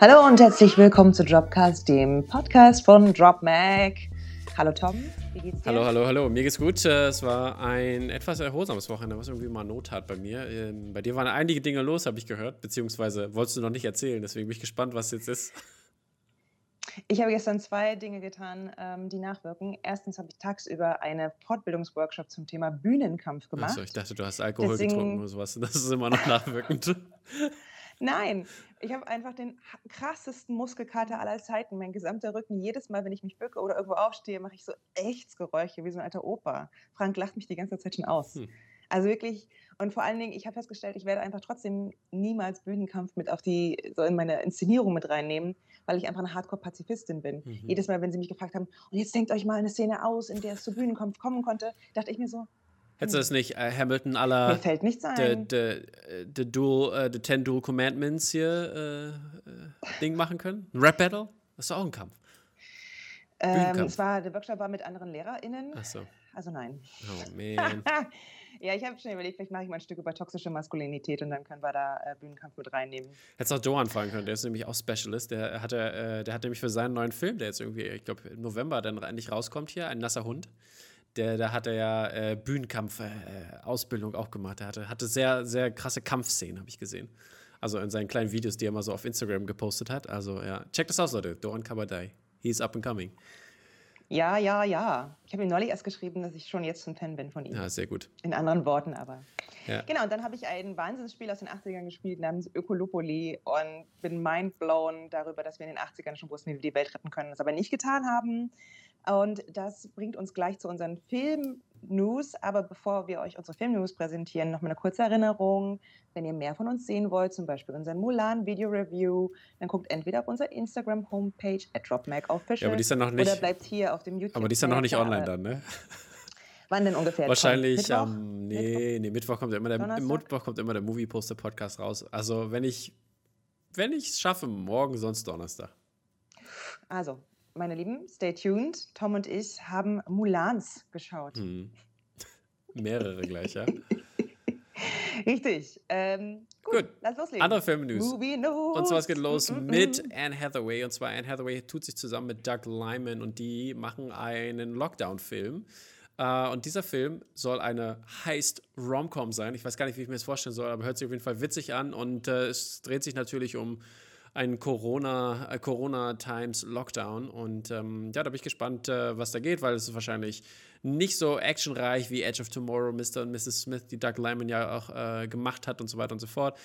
Hallo und herzlich willkommen zu Dropcast, dem Podcast von DropMac. Hallo Tom, wie geht's dir? Hallo, hallo, hallo. Mir geht's gut. Äh, Es war ein etwas erholsames Wochenende, was irgendwie mal Not hat bei mir. Ähm, Bei dir waren einige Dinge los, habe ich gehört, beziehungsweise wolltest du noch nicht erzählen. Deswegen bin ich gespannt, was jetzt ist. Ich habe gestern zwei Dinge getan, ähm, die nachwirken. Erstens habe ich tagsüber eine Fortbildungsworkshop zum Thema Bühnenkampf gemacht. Achso, ich dachte, du hast Alkohol Deswegen- getrunken oder sowas. Das ist immer noch nachwirkend. Nein, ich habe einfach den krassesten Muskelkater aller Zeiten. Mein gesamter Rücken, jedes Mal, wenn ich mich bücke oder irgendwo aufstehe, mache ich so Echtsgeräusche wie so ein alter Opa. Frank lacht mich die ganze Zeit schon aus. Hm. Also wirklich, und vor allen Dingen, ich habe festgestellt, ich werde einfach trotzdem niemals Bühnenkampf mit auf die, so in meine Inszenierung mit reinnehmen, weil ich einfach eine Hardcore-Pazifistin bin. Mhm. Jedes Mal, wenn sie mich gefragt haben, und jetzt denkt euch mal eine Szene aus, in der es zu Bühnenkampf kommen konnte, dachte ich mir so, Hättest du das nicht äh, Hamilton mir aller fällt nichts the, ein. the, äh, the Dual, äh, the Ten Dual Commandments hier äh, äh, Ding machen können? Ein Rap Battle? Das ist doch auch ein Kampf. Ähm, es war, der Workshop war mit anderen LehrerInnen, Achso. also nein. Oh man. ja, ich habe schon überlegt, vielleicht mache ich mal ein Stück über toxische Maskulinität und dann können wir da äh, Bühnenkampf mit reinnehmen. Hättest auch Johan fragen können, der ist nämlich auch Specialist. Der hat, äh, der hat nämlich für seinen neuen Film, der jetzt irgendwie, ich glaube, im November dann endlich rauskommt hier, ein nasser Hund. Der, da hat er ja äh, Bühnenkampf-Ausbildung auch gemacht. Er hatte, hatte sehr, sehr krasse Kampfszenen, habe ich gesehen. Also in seinen kleinen Videos, die er mal so auf Instagram gepostet hat. Also ja, check das aus, Leute. Doran Kabadai. He's up and coming. Ja, ja, ja. Ich habe ihm neulich erst geschrieben, dass ich schon jetzt ein Fan bin von ihm. Ja, sehr gut. In anderen Worten aber. Ja. Genau, und dann habe ich ein Wahnsinnsspiel aus den 80ern gespielt namens Ökolopoli und bin mindblown darüber, dass wir in den 80ern schon wussten, wie wir die Welt retten können, das aber nicht getan haben. Und das bringt uns gleich zu unseren Film-News. Aber bevor wir euch unsere Film-News präsentieren, noch mal eine kurze Erinnerung. Wenn ihr mehr von uns sehen wollt, zum Beispiel unseren Mulan-Video-Review, dann guckt entweder auf unserer Instagram-Homepage at dropmacofficial Ja, aber die ist ja noch nicht, oder bleibt hier auf dem YouTube. aber die ist ja noch nicht online dann, ne? Wann denn ungefähr? Wahrscheinlich Mittwoch? am. nee, nee, Mittwoch kommt immer der, Donnerstag? Mittwoch kommt immer der Movie Poster Podcast raus. Also, wenn ich wenn ich es schaffe, morgen, sonst Donnerstag. Also, meine Lieben, stay tuned. Tom und ich haben Mulans geschaut. Hm. Mehrere gleich, ja. Richtig. Ähm, gut, Gut. lass loslegen. Andere Film-News. Und zwar es geht los Mm, mm, mit mm. Anne Hathaway. Und zwar Anne Hathaway tut sich zusammen mit Doug Lyman und die machen einen Lockdown-Film. Äh, und dieser Film soll eine Heist-Romcom sein. Ich weiß gar nicht, wie ich mir das vorstellen soll, aber hört sich auf jeden Fall witzig an. Und äh, es dreht sich natürlich um einen Corona, äh, Corona Times Lockdown. Und ähm, ja, da bin ich gespannt, äh, was da geht, weil es ist wahrscheinlich nicht so actionreich wie Edge of Tomorrow, Mr. und Mrs. Smith, die Doug Lyman ja auch äh, gemacht hat und so weiter und so fort.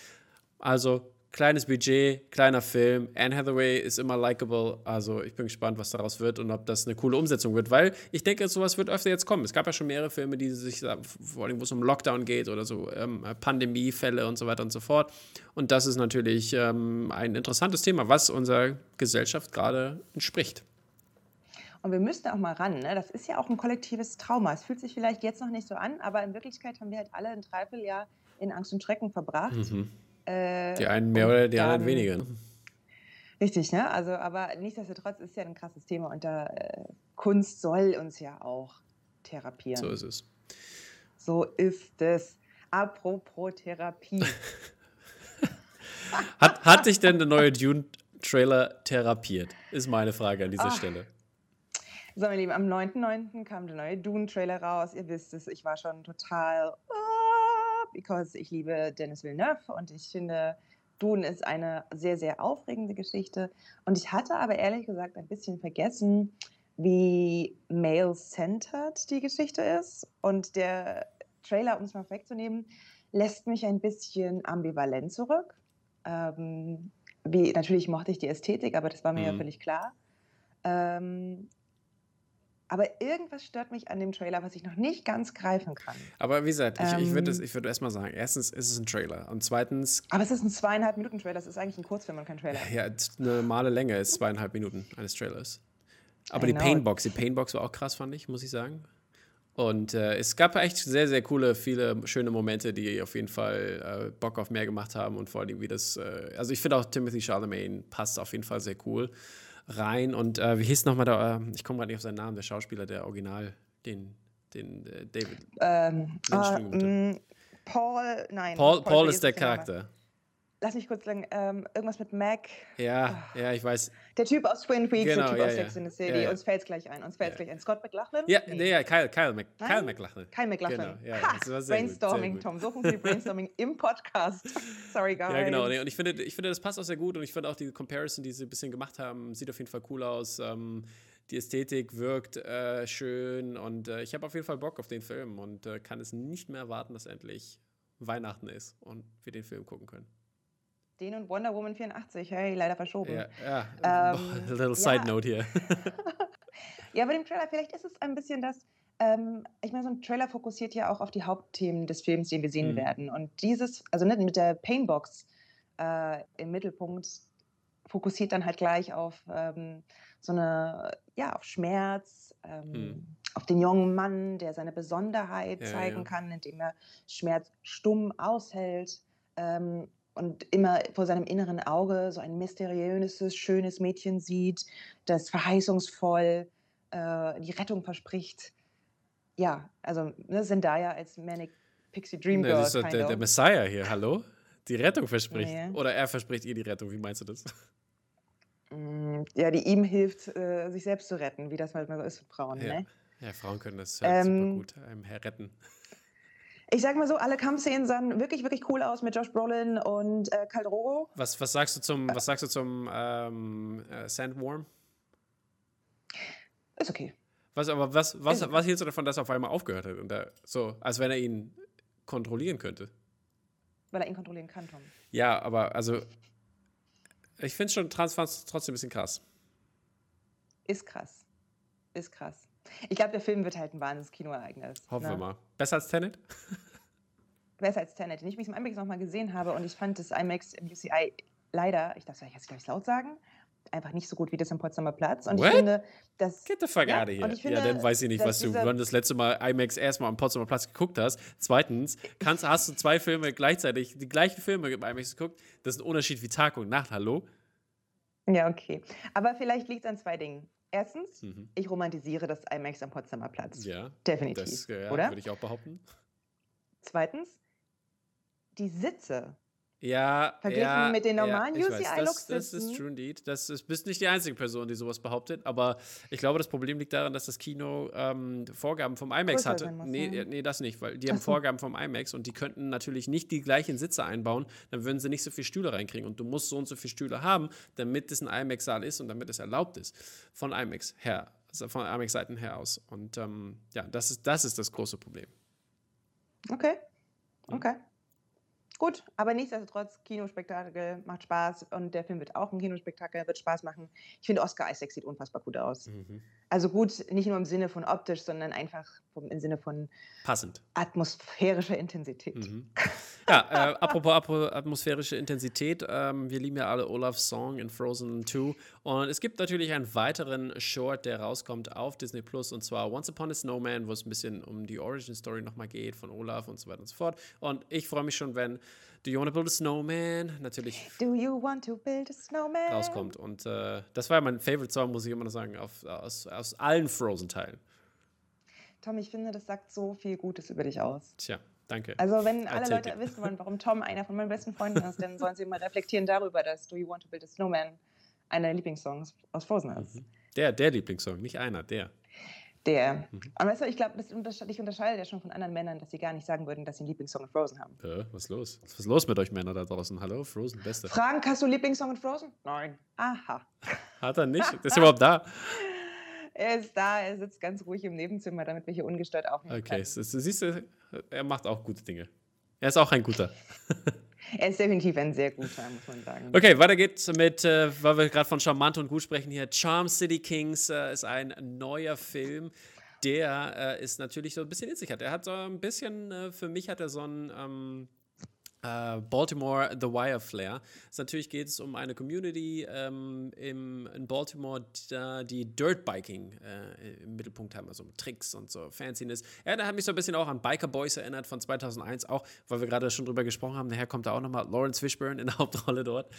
Also kleines Budget, kleiner Film. Anne Hathaway ist immer likable. Also ich bin gespannt, was daraus wird und ob das eine coole Umsetzung wird, weil ich denke, sowas wird öfter jetzt kommen. Es gab ja schon mehrere Filme, die sich vor allem, wo es um Lockdown geht oder so ähm, Pandemiefälle und so weiter und so fort. Und das ist natürlich ähm, ein interessantes Thema, was unserer Gesellschaft gerade entspricht. Und wir müssen auch mal ran. Ne? Das ist ja auch ein kollektives Trauma. Es fühlt sich vielleicht jetzt noch nicht so an, aber in Wirklichkeit haben wir halt alle ein Dreivierteljahr in Angst und Schrecken verbracht. Mhm. Äh, Die einen mehr oder die anderen dann- weniger. ne? Richtig, ne? Also, aber nichtsdestotrotz ist ja ein krasses Thema und da, äh, Kunst soll uns ja auch therapieren. So ist es. So ist es. Apropos Therapie. Hat, hat sich denn der neue Dune-Trailer therapiert? Ist meine Frage an dieser Ah. Stelle. So, meine Lieben, am 9.9. kam der neue Dune-Trailer raus. Ihr wisst es, ich war schon total, ah, because ich liebe Dennis Villeneuve und ich finde, Dune ist eine sehr, sehr aufregende Geschichte. Und ich hatte aber ehrlich gesagt ein bisschen vergessen, wie male-centered die Geschichte ist. Und der Trailer, um es mal wegzunehmen, lässt mich ein bisschen ambivalent zurück. Ähm, wie, natürlich mochte ich die Ästhetik, aber das war mir ja Mhm. völlig klar. Ähm, aber irgendwas stört mich an dem Trailer, was ich noch nicht ganz greifen kann. Aber wie gesagt, ich, ich würde Ähm. würd erstmal sagen, erstens ist es ein Trailer und zweitens, Aber es ist ein zweieinhalb Minuten Trailer, das ist eigentlich ein Kurzfilm und kein Trailer. ja, eine normale Länge ist zweieinhalb Minuten eines Trailers. Aber die Genau. Painbox, die Painbox war auch krass, fand ich, muss ich sagen. Und äh, es gab echt sehr, sehr coole, viele schöne Momente, die auf jeden Fall äh, Bock auf mehr gemacht haben und vor allem wie das, äh, also ich finde auch Timothy Charlemagne passt auf jeden Fall sehr cool rein. Und äh, wie hieß nochmal der, äh, ich komme gerade nicht auf seinen Namen, der Schauspieler, der Original, den, den äh, Ähm, David. ah, Entschuldigung, bitte. mh, Paul, nein. Paul, Paul wie ist der? Charakter. lass mich kurz sagen, ähm, irgendwas mit Mac. Ja, oh. ja, ich weiß. Der Typ aus Twin Peaks, genau, der Typ ja, aus Sex in the City. Ja, ja. Uns fällt es gleich ein. Uns fällt es gleich ein. Scott McLachlan? Ja, nee, ja, Kyle, Kyle, Mc, Kyle McLachlan. Kyle McLachlan. Genau, ja, ha, Brainstorming, gut, Tom. So funktioniert Brainstorming im Podcast. Sorry, guys. Ja, genau. Nee, und ich finde, ich finde, das passt auch sehr gut. Und ich finde auch die Comparison, die sie ein bisschen gemacht haben, sieht auf jeden Fall cool aus. Ähm, die Ästhetik wirkt äh, schön und äh, ich habe auf jeden Fall Bock auf den Film und äh, kann es nicht mehr erwarten, dass endlich Weihnachten ist und wir den Film gucken können. Den und Wonder Woman 84, hey, leider verschoben. Ja, ja. Ähm, a little side note hier. ja, bei dem Trailer, vielleicht ist es ein bisschen das, ähm, ich meine, so ein Trailer fokussiert ja auch auf die Hauptthemen des Films, den wir sehen mhm. werden. Und dieses, also nicht mit der Painbox äh, im Mittelpunkt, fokussiert dann halt gleich auf ähm, so eine, ja, auf Schmerz, ähm, mhm. auf den jungen Mann, der seine Besonderheit ja, zeigen ja. kann, indem er Schmerz stumm aushält ähm, und immer vor seinem inneren Auge so ein mysteriöses, schönes Mädchen sieht, das verheißungsvoll äh, die Rettung verspricht. Ja, also ne, Zendaya als Manic Pixie Dream Girl. das ist der, der, Messiah hier, hallo? Die Rettung verspricht. Nee. Oder er verspricht ihr die Rettung, wie meinst du das? Mm, ja, die ihm hilft, äh, sich selbst zu retten, wie das halt mal so ist mit Frauen. Ja, ne? ja Frauen können das halt ähm, super gut einem retten. Ich sag mal so, alle Kampfszenen sahen wirklich, wirklich cool aus mit Josh Brolin und äh, Caldrogo. Was, was sagst du zum, was sagst du zum ähm, äh, Sandworm? Ist okay. Was, aber was, was, was hältst du davon, dass er auf einmal aufgehört hat? Und da, so, als wenn er ihn kontrollieren könnte. Weil er ihn kontrollieren kann, Tom. Ja, aber also ich finde schon Transfers trotzdem ein bisschen krass. Ist krass. Ist krass. Ich glaube, der Film wird halt ein wahnsinniges Kinoereignis. Hoffen ne? wir mal. Besser als Tenet? Besser als Tenet, den ich mich im IMAX nochmal gesehen habe und ich fand das IMAX im UCI leider, ich darf es jetzt gleich laut sagen, einfach nicht so gut wie das am Potsdamer Platz. Und What? ich finde, dass. Get the fuck ja, out of here. Finde, ja, dann weiß ich nicht, was du, wann das letzte Mal IMAX erstmal am Potsdamer Platz geguckt hast. Zweitens, kannst, hast du zwei Filme gleichzeitig, die gleichen Filme im IMAX geguckt. Das ist ein Unterschied wie Tag und Nacht, hallo? Ja, okay. Aber vielleicht liegt es an zwei Dingen. Erstens, mhm. ich romantisiere das IMAX am Potsdamer Platz. Ja. Definitiv. Das ja, oder? würde ich auch behaupten. Zweitens, die Sitze ja, Verglichen ja, mit den normalen ja, UCI das, das ist true indeed. Das ist, bist nicht die einzige Person, die sowas behauptet. Aber ich glaube, das Problem liegt daran, dass das Kino ähm, Vorgaben vom IMAX hatte. Muss, nee, ja. nee, das nicht, weil die haben Vorgaben vom IMAX und die könnten natürlich nicht die gleichen Sitze einbauen. Dann würden sie nicht so viele Stühle reinkriegen. Und du musst so und so viele Stühle haben, damit es ein IMAX-Saal ist und damit es erlaubt ist. Von IMAX her, also von IMAX-Seiten her aus. Und ähm, ja, das ist, das ist das große Problem. Okay. Okay. Gut, aber nichtsdestotrotz, Kinospektakel macht Spaß und der Film wird auch ein Kinospektakel, wird Spaß machen. Ich finde, Oscar Isaac sieht unfassbar gut aus. Mhm. Also gut, nicht nur im Sinne von optisch, sondern einfach im Sinne von passend atmosphärischer Intensität. Mhm. Ja, äh, apropos, apropos, atmosphärische Intensität, ähm, wir lieben ja alle Olafs Song in Frozen 2 und es gibt natürlich einen weiteren Short, der rauskommt auf Disney Plus und zwar Once Upon a Snowman, wo es ein bisschen um die Origin Story nochmal geht von Olaf und so weiter und so fort. Und ich freue mich schon, wenn Do You Want to Build a Snowman natürlich Do you want to build a snowman? rauskommt. Und äh, das war ja mein Favorite Song, muss ich immer noch sagen, auf, aus, aus allen Frozen-Teilen. Tom, ich finde, das sagt so viel Gutes über dich aus. Tja, danke. Also, wenn alle Leute it. wissen wollen, warum Tom einer von meinen besten Freunden ist, dann sollen sie mal reflektieren darüber, dass Do You Want to Build a Snowman einer der Lieblingssongs aus Frozen ist. Mhm. Der, der Lieblingssong, nicht einer, der. Der. Mhm. Und weißt du, ich glaube, das untersche dich unterscheidet ja schon von anderen Männern, dass sie gar nicht sagen würden, dass sie einen Lieblingssong in Frozen haben. Äh, was ist los? Was ist los mit euch Männern da draußen? Hallo, Frozen, beste. Frank, hast du Lieblingssong in Frozen? Nein. Aha. Hat er nicht? Ist überhaupt da. Er ist da, er sitzt ganz ruhig im Nebenzimmer, damit wir hier ungestört aufnehmen okay, können. Okay, siehst du, er macht auch gute Dinge. Er ist auch ein guter. Er ist definitiv ein sehr guter, muss man sagen. Okay, weiter geht's mit, äh, weil wir gerade von charmant und gut sprechen hier. Charm City Kings äh, ist ein neuer Film. Der äh, ist natürlich so ein bisschen in sich hat. Er hat so ein bisschen, äh, für mich hat er so ein. Ähm, Baltimore The Wire Flair. Also natürlich geht es um eine Community ähm, im, in Baltimore, die, die Dirtbiking äh, im Mittelpunkt haben, also Tricks und so Fanciness. Ja, da hat mich so ein bisschen auch an Biker Boys erinnert von 2001, auch weil wir gerade schon drüber gesprochen haben. Nachher kommt da auch nochmal Lawrence Fishburne in der Hauptrolle dort.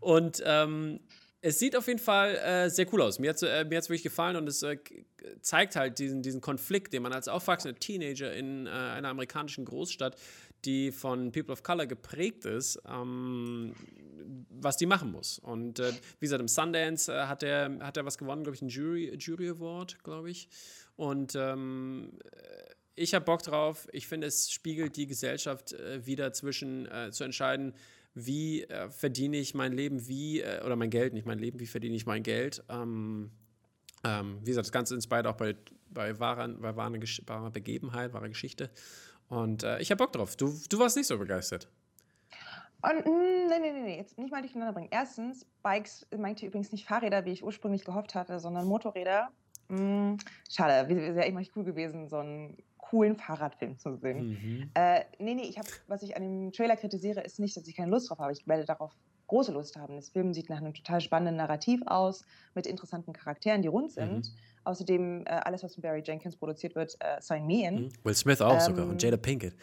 Und ähm, es sieht auf jeden Fall äh, sehr cool aus. Mir hat es äh, wirklich gefallen und es äh, zeigt halt diesen, diesen Konflikt, den man als aufwachsender Teenager in äh, einer amerikanischen Großstadt die von People of Color geprägt ist, ähm, was die machen muss. Und äh, wie gesagt, im Sundance äh, hat, er, hat er was gewonnen, glaube ich, ein Jury, Jury Award, glaube ich. Und ähm, ich habe Bock drauf. Ich finde, es spiegelt die Gesellschaft äh, wieder zwischen äh, zu entscheiden, wie äh, verdiene ich mein Leben, wie, äh, oder mein Geld, nicht mein Leben, wie verdiene ich mein Geld. Ähm, ähm, wie gesagt, das Ganze inspiriert auch bei, bei, wahren, bei wahrer, wahrer Begebenheit, wahrer Geschichte. Und äh, ich habe Bock drauf. Du, du warst nicht so begeistert. Und, mm, nee, nee, nee, nee, jetzt nicht mal durcheinander bringen. Erstens, Bikes meinte übrigens nicht Fahrräder, wie ich ursprünglich gehofft hatte, sondern Motorräder. Mm, schade, wäre echt cool gewesen, so einen coolen Fahrradfilm zu sehen. Mhm. Äh, nee, nee, ich hab, was ich an dem Trailer kritisiere, ist nicht, dass ich keine Lust drauf habe. Ich werde darauf große Lust haben. Das Film sieht nach einem total spannenden Narrativ aus, mit interessanten Charakteren, die rund sind. Mhm. Außerdem äh, alles, was von Barry Jenkins produziert wird, äh, Sign Me In. Mhm. Will Smith auch ähm, sogar und Jada Pinkett.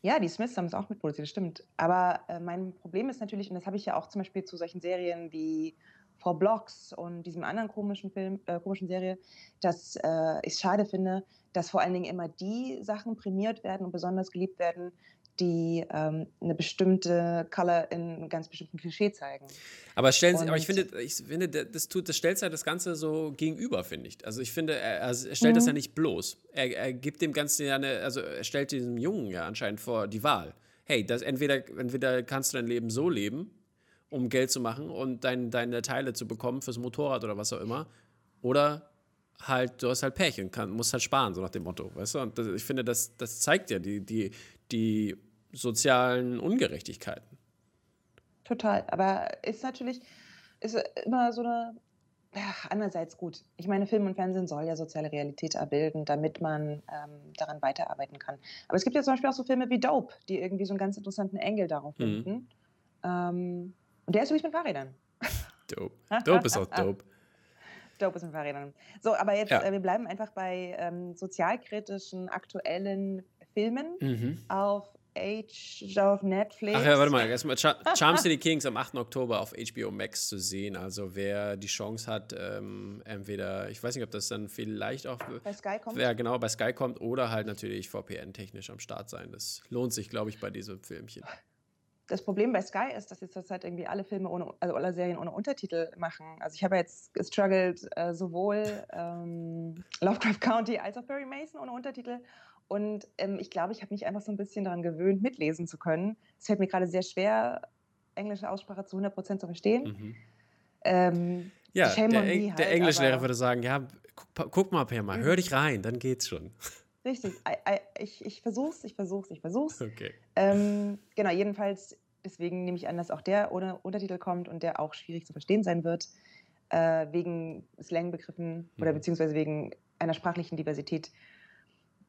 Ja, die Smiths haben es auch mitproduziert, stimmt. Aber äh, mein Problem ist natürlich, und das habe ich ja auch zum Beispiel zu solchen Serien wie Four Blocks und diesem anderen komischen Film, äh, komischen Serie, dass äh, ich es schade finde, dass vor allen Dingen immer die Sachen prämiert werden und besonders geliebt werden, die ähm, eine bestimmte Color in einem ganz bestimmten Klischee zeigen. Aber, stellen Sie, aber ich finde, ich finde, das tut, das stellt ja das Ganze so gegenüber, finde ich. Also ich finde, er, er stellt mhm. das ja nicht bloß. Er, er, gibt dem Ganzen ja eine, also er stellt diesem Jungen ja anscheinend vor die Wahl. Hey, das entweder, entweder kannst du dein Leben so leben, um Geld zu machen und dein, deine Teile zu bekommen fürs Motorrad oder was auch immer, oder halt, du hast halt Pech und kann, musst halt sparen, so nach dem Motto, weißt du? Und das, ich finde, das, das zeigt ja die, die, die sozialen Ungerechtigkeiten. Total, aber ist natürlich ist immer so eine ja, andererseits gut. Ich meine, Film und Fernsehen soll ja soziale Realität abbilden, damit man ähm, daran weiterarbeiten kann. Aber es gibt ja zum Beispiel auch so Filme wie Dope, die irgendwie so einen ganz interessanten Engel darauf mhm. finden. Mhm. Ähm, und der ist übrigens mit Fahrrädern. Dope. Dope ist auch dope. Dope ist mit Fahrrädern. So, aber jetzt, ja. äh, wir bleiben einfach bei ähm, sozialkritischen, aktuellen Filmen mhm. auf H auf Netflix. Ach ja, warte mal, erstmal Char Charm City Kings am 8. Oktober auf HBO Max zu sehen. Also wer die Chance hat, ähm, entweder, ich weiß nicht, ob das dann vielleicht auch bei Sky kommt. Wer genau bei Sky kommt oder halt natürlich VPN-technisch am Start sein. Das lohnt sich, glaube ich, bei diesem Filmchen. Das Problem bei Sky ist, dass sie zurzeit irgendwie alle Filme ohne, also alle Serien ohne Untertitel machen. Also ich habe jetzt gestruggelt, äh, sowohl ähm, Lovecraft County als auch Barry Mason ohne Untertitel. Und ähm, ich glaube, ich habe mich einfach so ein bisschen daran gewöhnt, mitlesen zu können. Es fällt mir gerade sehr schwer, englische Aussprache zu 100% zu verstehen. Mhm. Ähm, ja, der, halt, der Englischlehrer würde sagen, ja, guck, guck mal, Perma, hör dich rein, dann geht's schon. Richtig, ich, ich versuch's, ich versuch's, ich versuch's. Okay. Ähm, genau, jedenfalls, deswegen nehme ich an, dass auch der ohne Untertitel kommt und der auch schwierig zu verstehen sein wird, äh, wegen Slangbegriffen mhm. oder beziehungsweise wegen einer sprachlichen Diversität,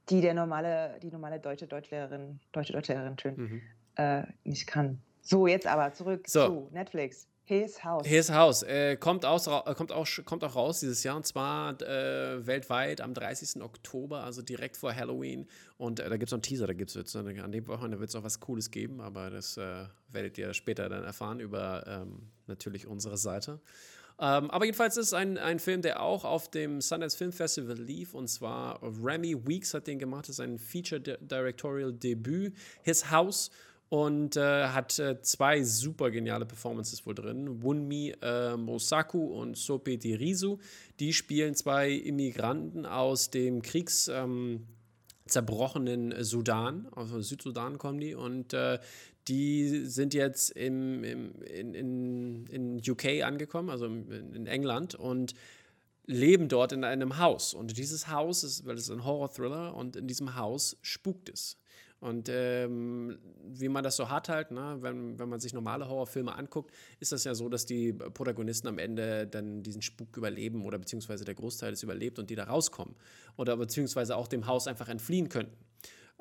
die der normale, die normale deutsche Deutschlehrerin, deutsche Deutschlehrerin schön, mhm. äh, nicht kann. So, jetzt aber zurück so. zu Netflix. His House. His House. Äh, kommt, aus, äh, kommt, auch, kommt auch raus dieses Jahr und zwar äh, weltweit am 30. Oktober, also direkt vor Halloween. Und äh, da gibt es noch einen Teaser, da gibt es an dem Wochenende wird es auch was Cooles geben, aber das äh, werdet ihr später dann erfahren über ähm, natürlich unsere Seite. Ähm, aber jedenfalls ist es ein, ein Film, der auch auf dem Sundance Film Festival lief. Und zwar Remy Weeks hat den gemacht. Das ist ein Feature Directorial Debüt. His House. Und äh, hat äh, zwei super geniale Performances wohl drin. Wunmi äh, Mosaku und Sope Dirisu. Die spielen zwei Immigranten aus dem Kriegs. Ähm, zerbrochenen Sudan, aus Südsudan kommen die und äh, die sind jetzt im, im, in, in, in UK angekommen, also in England und leben dort in einem Haus. Und dieses Haus ist, weil es ein Horror-Thriller und in diesem Haus spukt es. Und ähm, wie man das so hat halt, ne, wenn, wenn man sich normale Horrorfilme anguckt, ist das ja so, dass die Protagonisten am Ende dann diesen Spuk überleben oder beziehungsweise der Großteil ist überlebt und die da rauskommen. Oder beziehungsweise auch dem Haus einfach entfliehen könnten.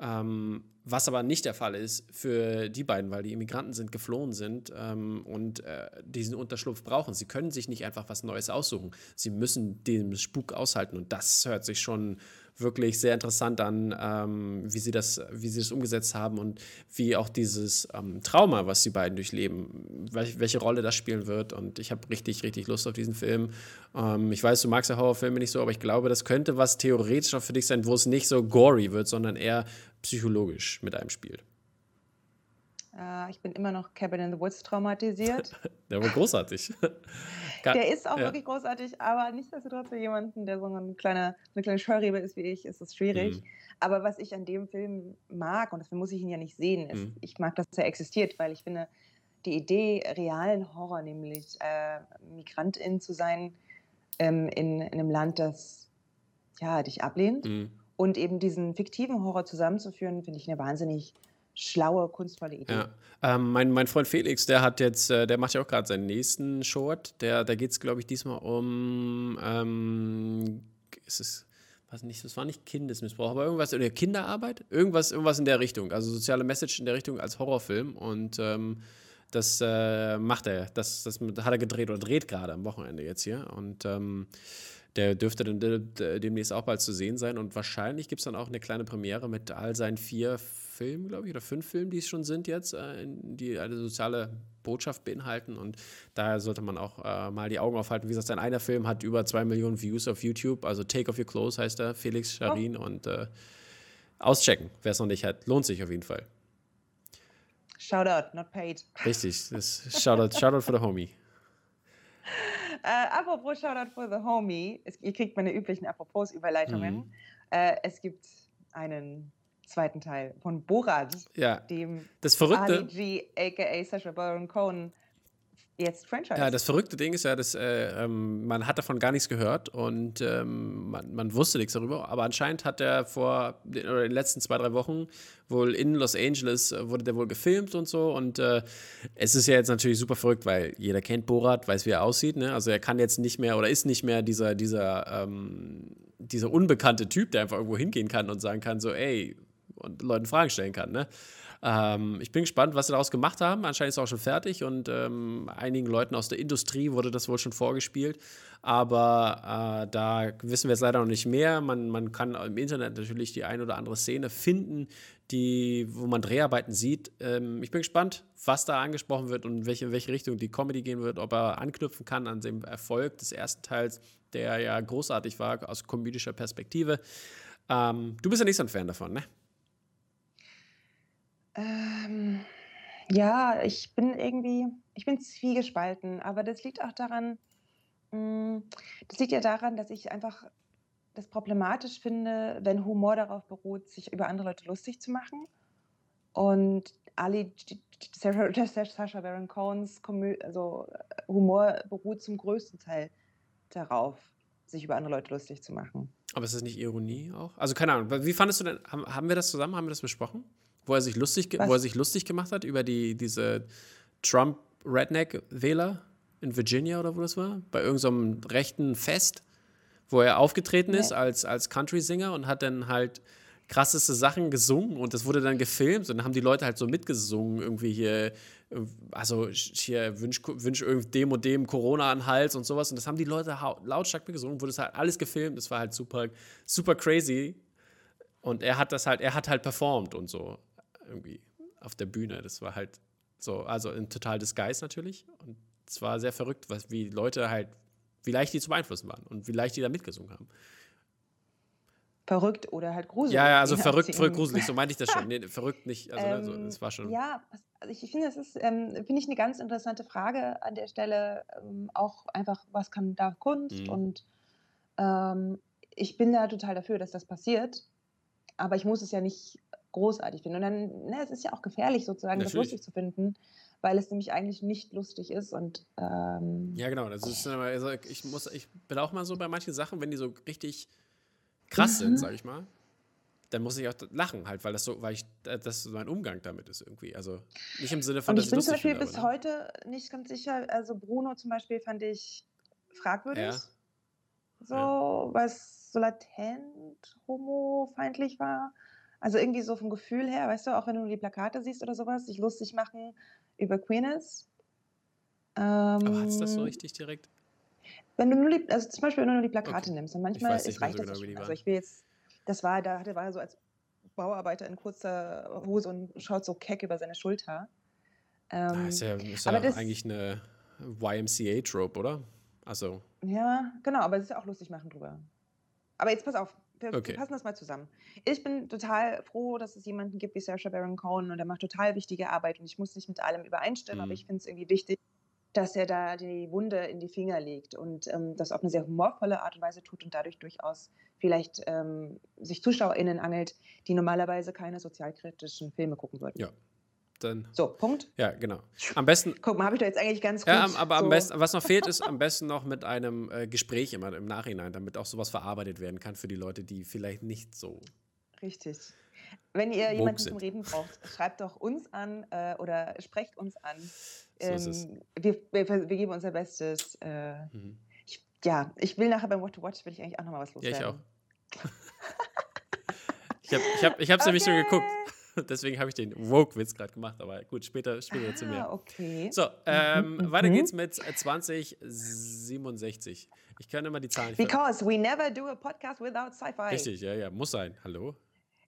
Ähm, was aber nicht der Fall ist für die beiden, weil die Immigranten sind, geflohen sind ähm, und äh, diesen Unterschlupf brauchen. Sie können sich nicht einfach was Neues aussuchen. Sie müssen den Spuk aushalten und das hört sich schon wirklich sehr interessant an, ähm, wie, sie das, wie sie das umgesetzt haben und wie auch dieses ähm, Trauma, was die beiden durchleben, welche, welche Rolle das spielen wird. Und ich habe richtig, richtig Lust auf diesen Film. Ähm, ich weiß, du magst ja Horrorfilme nicht so, aber ich glaube, das könnte was theoretisch auch für dich sein, wo es nicht so gory wird, sondern eher psychologisch mit einem spielt. Äh, ich bin immer noch Cabin in the Woods traumatisiert. der war großartig. der ist auch ja. wirklich großartig, aber nichtsdestotrotz für jemanden, der so eine kleine, eine kleine Scheurebe ist wie ich, ist es schwierig. Mhm. Aber was ich an dem Film mag, und dafür muss ich ihn ja nicht sehen, ist, mhm. ich mag, dass er existiert, weil ich finde, die Idee, realen Horror, nämlich äh, Migrantin zu sein ähm, in, in, einem Land, das ja, dich ablehnt, mhm. und eben diesen fiktiven Horror zusammenzuführen, finde ich eine wahnsinnig schlaue, kunstvolle Idee. Ja. Ähm, mein, mein Freund Felix, der hat jetzt, äh, der macht ja auch gerade seinen nächsten Short. Der, da geht es, glaube ich, diesmal um, ähm, ist es, was nicht, das war nicht Kindesmissbrauch, aber irgendwas, oder Kinderarbeit, irgendwas, irgendwas in der Richtung, also soziale Message in der Richtung als Horrorfilm und ähm, das äh, macht er, das, das hat er gedreht oder dreht gerade am Wochenende jetzt hier und ähm, der dürfte dann demnächst auch bald zu sehen sein und wahrscheinlich gibt es dann auch eine kleine Premiere mit all seinen vier Filmen, glaube ich, oder fünf Filmen, die es schon sind jetzt, äh, die eine soziale Botschaft beinhalten. Und daher sollte man auch äh, mal die Augen aufhalten. Wie gesagt, sein einer Film hat über zwei Millionen Views auf YouTube. Also Take Off Your Clothes heißt er, Felix Scharin. Oh. Und äh, auschecken, wer es noch nicht hat. Lohnt sich auf jeden Fall. Shoutout, not paid. Richtig, das Shoutout, Shoutout for the Homie. Äh, apropos Shoutout for the Homie, es, ihr kriegt meine üblichen Apropos-Überleitungen. Mhm. Äh, es gibt einen zweiten Teil von Borat, ja. dem das Verrückte, Ali G, aka Sacha Baron Cohen, jetzt Franchise. Ja, das verrückte Ding ist ja, dass äh, ähm, man hat davon gar nichts gehört und ähm, man, man, wusste nichts darüber. Aber anscheinend hat er vor den, oder in den letzten zwei, drei Wochen wohl in Los Angeles äh, wurde der wohl gefilmt und so. Und äh, es ist ja jetzt natürlich super verrückt, weil jeder kennt Borat, weiß, wie er aussieht. Ne? Also er kann jetzt nicht mehr oder ist nicht mehr dieser, dieser, ähm, dieser unbekannte Typ, der einfach irgendwo hingehen kann und sagen kann, so, ey, und Leuten Fragen stellen kann. Ne? Ähm, ich bin gespannt, was sie daraus gemacht haben. Anscheinend ist es auch schon fertig und ähm, einigen Leuten aus der Industrie wurde das wohl schon vorgespielt. Aber äh, da wissen wir jetzt leider noch nicht mehr. Man, man kann im Internet natürlich die ein oder andere Szene finden, die, wo man Dreharbeiten sieht. Ähm, ich bin gespannt, was da angesprochen wird und welche, in welche Richtung die Comedy gehen wird, ob er anknüpfen kann an dem Erfolg des ersten Teils, der ja großartig war aus komödischer Perspektive. Ähm, du bist ja nicht so ein Fan davon, ne? Ähm, ja, ich bin irgendwie, ich bin zwiegespalten, aber das liegt auch daran, mh, hm, das liegt ja daran, dass ich einfach das problematisch finde, wenn Humor darauf beruht, sich über andere Leute lustig zu machen. Und Ali, Sasha Baron Cohns also Humor beruht zum größten Teil darauf, sich über andere Leute lustig zu machen. Aber ist das nicht Ironie auch? Also keine Ahnung, wie fandest du denn, haben wir das zusammen, haben wir das besprochen? Wo er sich lustig, wo er sich lustig gemacht hat über die, diese Trump-Redneck-Wähler in Virginia oder wo das war? Bei irgendeinem so rechten Fest, wo er aufgetreten nee. ist als, als Country-Singer und hat dann halt krasseste Sachen gesungen und das wurde dann gefilmt und dann haben die Leute halt so mitgesungen, irgendwie hier, also hier wünsch, wünsch dem und dem Corona an Hals und sowas und das haben die Leute lautstark mitgesungen, wurde das halt alles gefilmt, das war halt super, super crazy und er hat das halt, er hat halt performt und so irgendwie auf der Bühne. Das war halt so, also in total Disguise natürlich. Und es war sehr verrückt, was, wie Leute halt, wie leicht die zu beeinflussen waren und wie leicht die da mitgesungen haben. Verrückt oder halt gruselig. Ja, ja, also verrückt, verrückt, gruselig, so meinte ich das schon. Nee, verrückt nicht, also ähm, also, war schon. Ja, also ich finde, das ist, ähm, finde ich eine ganz interessante Frage an der Stelle. Ähm, auch einfach, was kann da Kunst? Mhm. Und ähm, ich bin da total dafür, dass das passiert. Aber ich muss es ja nicht großartig finde. Und dann, ne, es ist ja auch gefährlich sozusagen, Natürlich. das lustig zu finden, weil es nämlich eigentlich nicht lustig ist. Und ähm, ja, genau. Das ist, also ich muss, ich bin auch mal so bei manchen Sachen, wenn die so richtig krass mhm. sind, sag ich mal, dann muss ich auch lachen halt, weil das so, weil ich das mein Umgang damit ist irgendwie. Also nicht im Sinne von, und ich dass bin ich zum Beispiel finde, bis heute nicht ganz sicher. Also Bruno zum Beispiel fand ich fragwürdig. Ja. So, ja. weil es so latent homofeindlich war. Also irgendwie so vom Gefühl her, weißt du, auch wenn du nur die Plakate siehst oder sowas, sich lustig machen über Queerness. Ähm, Aber hat es das so ähm, richtig direkt? Wenn du nur die, also zum Beispiel, wenn du nur die Plakate okay. nimmst, dann manchmal ist, reicht so das genau, schon. Also ich will jetzt, das war, da war er so als Bauarbeiter in kurzer Hose und schaut so keck über seine Schulter. Ähm, das ist ja, ist ja das, eigentlich eine YMCA-Trope, oder? Also. Ja, genau, aber es ist ja auch lustig machen drüber. Aber jetzt pass auf, wir, wir Okay. fassen das mal zusammen. Ich bin total froh, dass es jemanden gibt wie Saoirse Baron Cohen und er macht total wichtige Arbeit und ich muss nicht mit allem übereinstimmen, aber Mhm. ich finde es irgendwie wichtig, dass er da die Wunde in die Finger legt und ähm, das auf eine sehr humorvolle Art und Weise tut und dadurch durchaus vielleicht ähm, sich ZuschauerInnen angelt, die normalerweise keine sozialkritischen Filme gucken würden. Ja. Dann, So, Punkt. ja, genau. Am besten, Guck mal, habe ich da jetzt eigentlich ganz gut. ja, am- aber am so, besten, was noch fehlt, ist am besten noch mit einem äh, Gespräch immer im Nachhinein, damit auch sowas verarbeitet werden kann für die Leute, die vielleicht nicht so. Richtig. Wenn ihr jemanden sind. zum Reden braucht, schreibt doch uns an äh, oder sprecht uns an. So ist es. Ähm, wir, wir, wir geben unser Bestes. Äh, Mhm. ich, ja, ich will nachher beim What to Watch, will ich eigentlich auch nochmal was Ja, ich loswerden. auch. ich habe ich hab, ich hab's nämlich schon geguckt. Deswegen habe ich den Woke-Witz gerade gemacht, aber gut, später, später Ah, mehr. okay. So, ähm, Mhm, weiter mhm. geht's mit äh, 2067. Ich kann immer die Zahlen Because we never do a podcast without sci-fi. Richtig, ja, ja, muss sein. Hallo?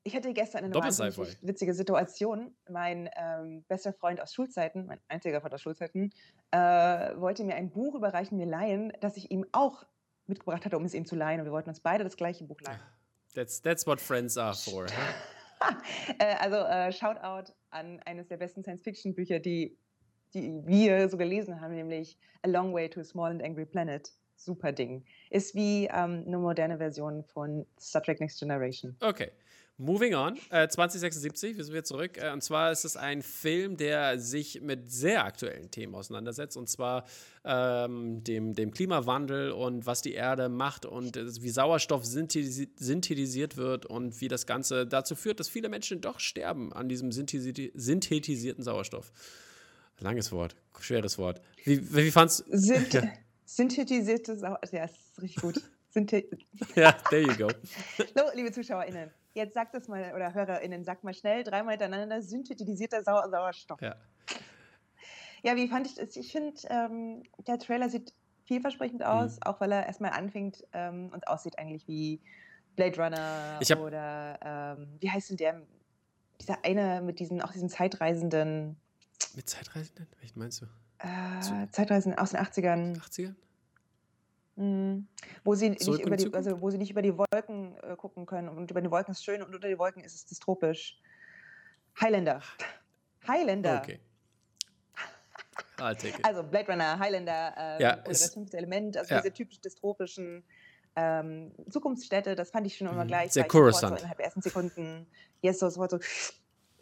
Ich hatte gestern eine wahnsinnig witzige Situation. Mein ähm, bester Freund aus Schulzeiten, mein einziger Freund aus Schulzeiten, äh, wollte mir ein Buch überreichen, mir leihen, das ich ihm auch mitgebracht hatte, um es ihm zu leihen. Und wir wollten uns beide das gleiche Buch leihen. That's, that's what friends are for. äh, also äh, Shoutout an eines der besten Science-Fiction-Bücher, die, die wir so gelesen haben, nämlich A Long Way to a Small and Angry Planet. Super Ding. Ist wie ähm, eine moderne Version von Star Trek Next Generation. Okay. Moving on, äh, 2076, wir sind wieder zurück. Äh, und zwar ist es ein Film, der sich mit sehr aktuellen Themen auseinandersetzt. Und zwar ähm, dem, dem Klimawandel und was die Erde macht und äh, wie Sauerstoff synthesi synthetisiert wird und wie das Ganze dazu führt, dass viele Menschen doch sterben an diesem synthesi synthetisierten Sauerstoff. Langes Wort, schweres Wort. Wie, wie fandst Sind, Ja. Synthetisierte Sau. Ja, ist richtig gut. Synthe Ja, there you go. so, liebe ZuschauerInnen, jetzt sagt das mal, oder HörerInnen, sagt mal schnell dreimal hintereinander synthetisierter Sau Sauerstoff. Ja. Ja, wie fand ich das? Ich finde, ähm, der Trailer sieht vielversprechend aus, auch weil er erstmal anfängt ähm, und aussieht eigentlich wie Blade Runner hab- oder ähm, wie heißt denn der? Dieser eine mit diesen, auch diesen Zeitreisenden, Mit Zeitreisenden? Welchen meinst du? äh, Zeitreisenden aus den 80ern, 80ern? Mh, wo sie, nicht über die also, wo sie nicht über die Wolken äh, gucken können und über die Wolken ist schön und unter die Wolken ist es dystropisch. Highlander. Highlander. Okay. I'll take it. Also Blade Runner, Highlander ähm, Ja, oder das fünfte Element, also ja. diese typisch dystropischen ähm, Zukunftsstädte, das fand ich schon immer Mhm. gleich. Sehr Coruscant. So innerhalb der ersten Sekunden jetzt so, sofort so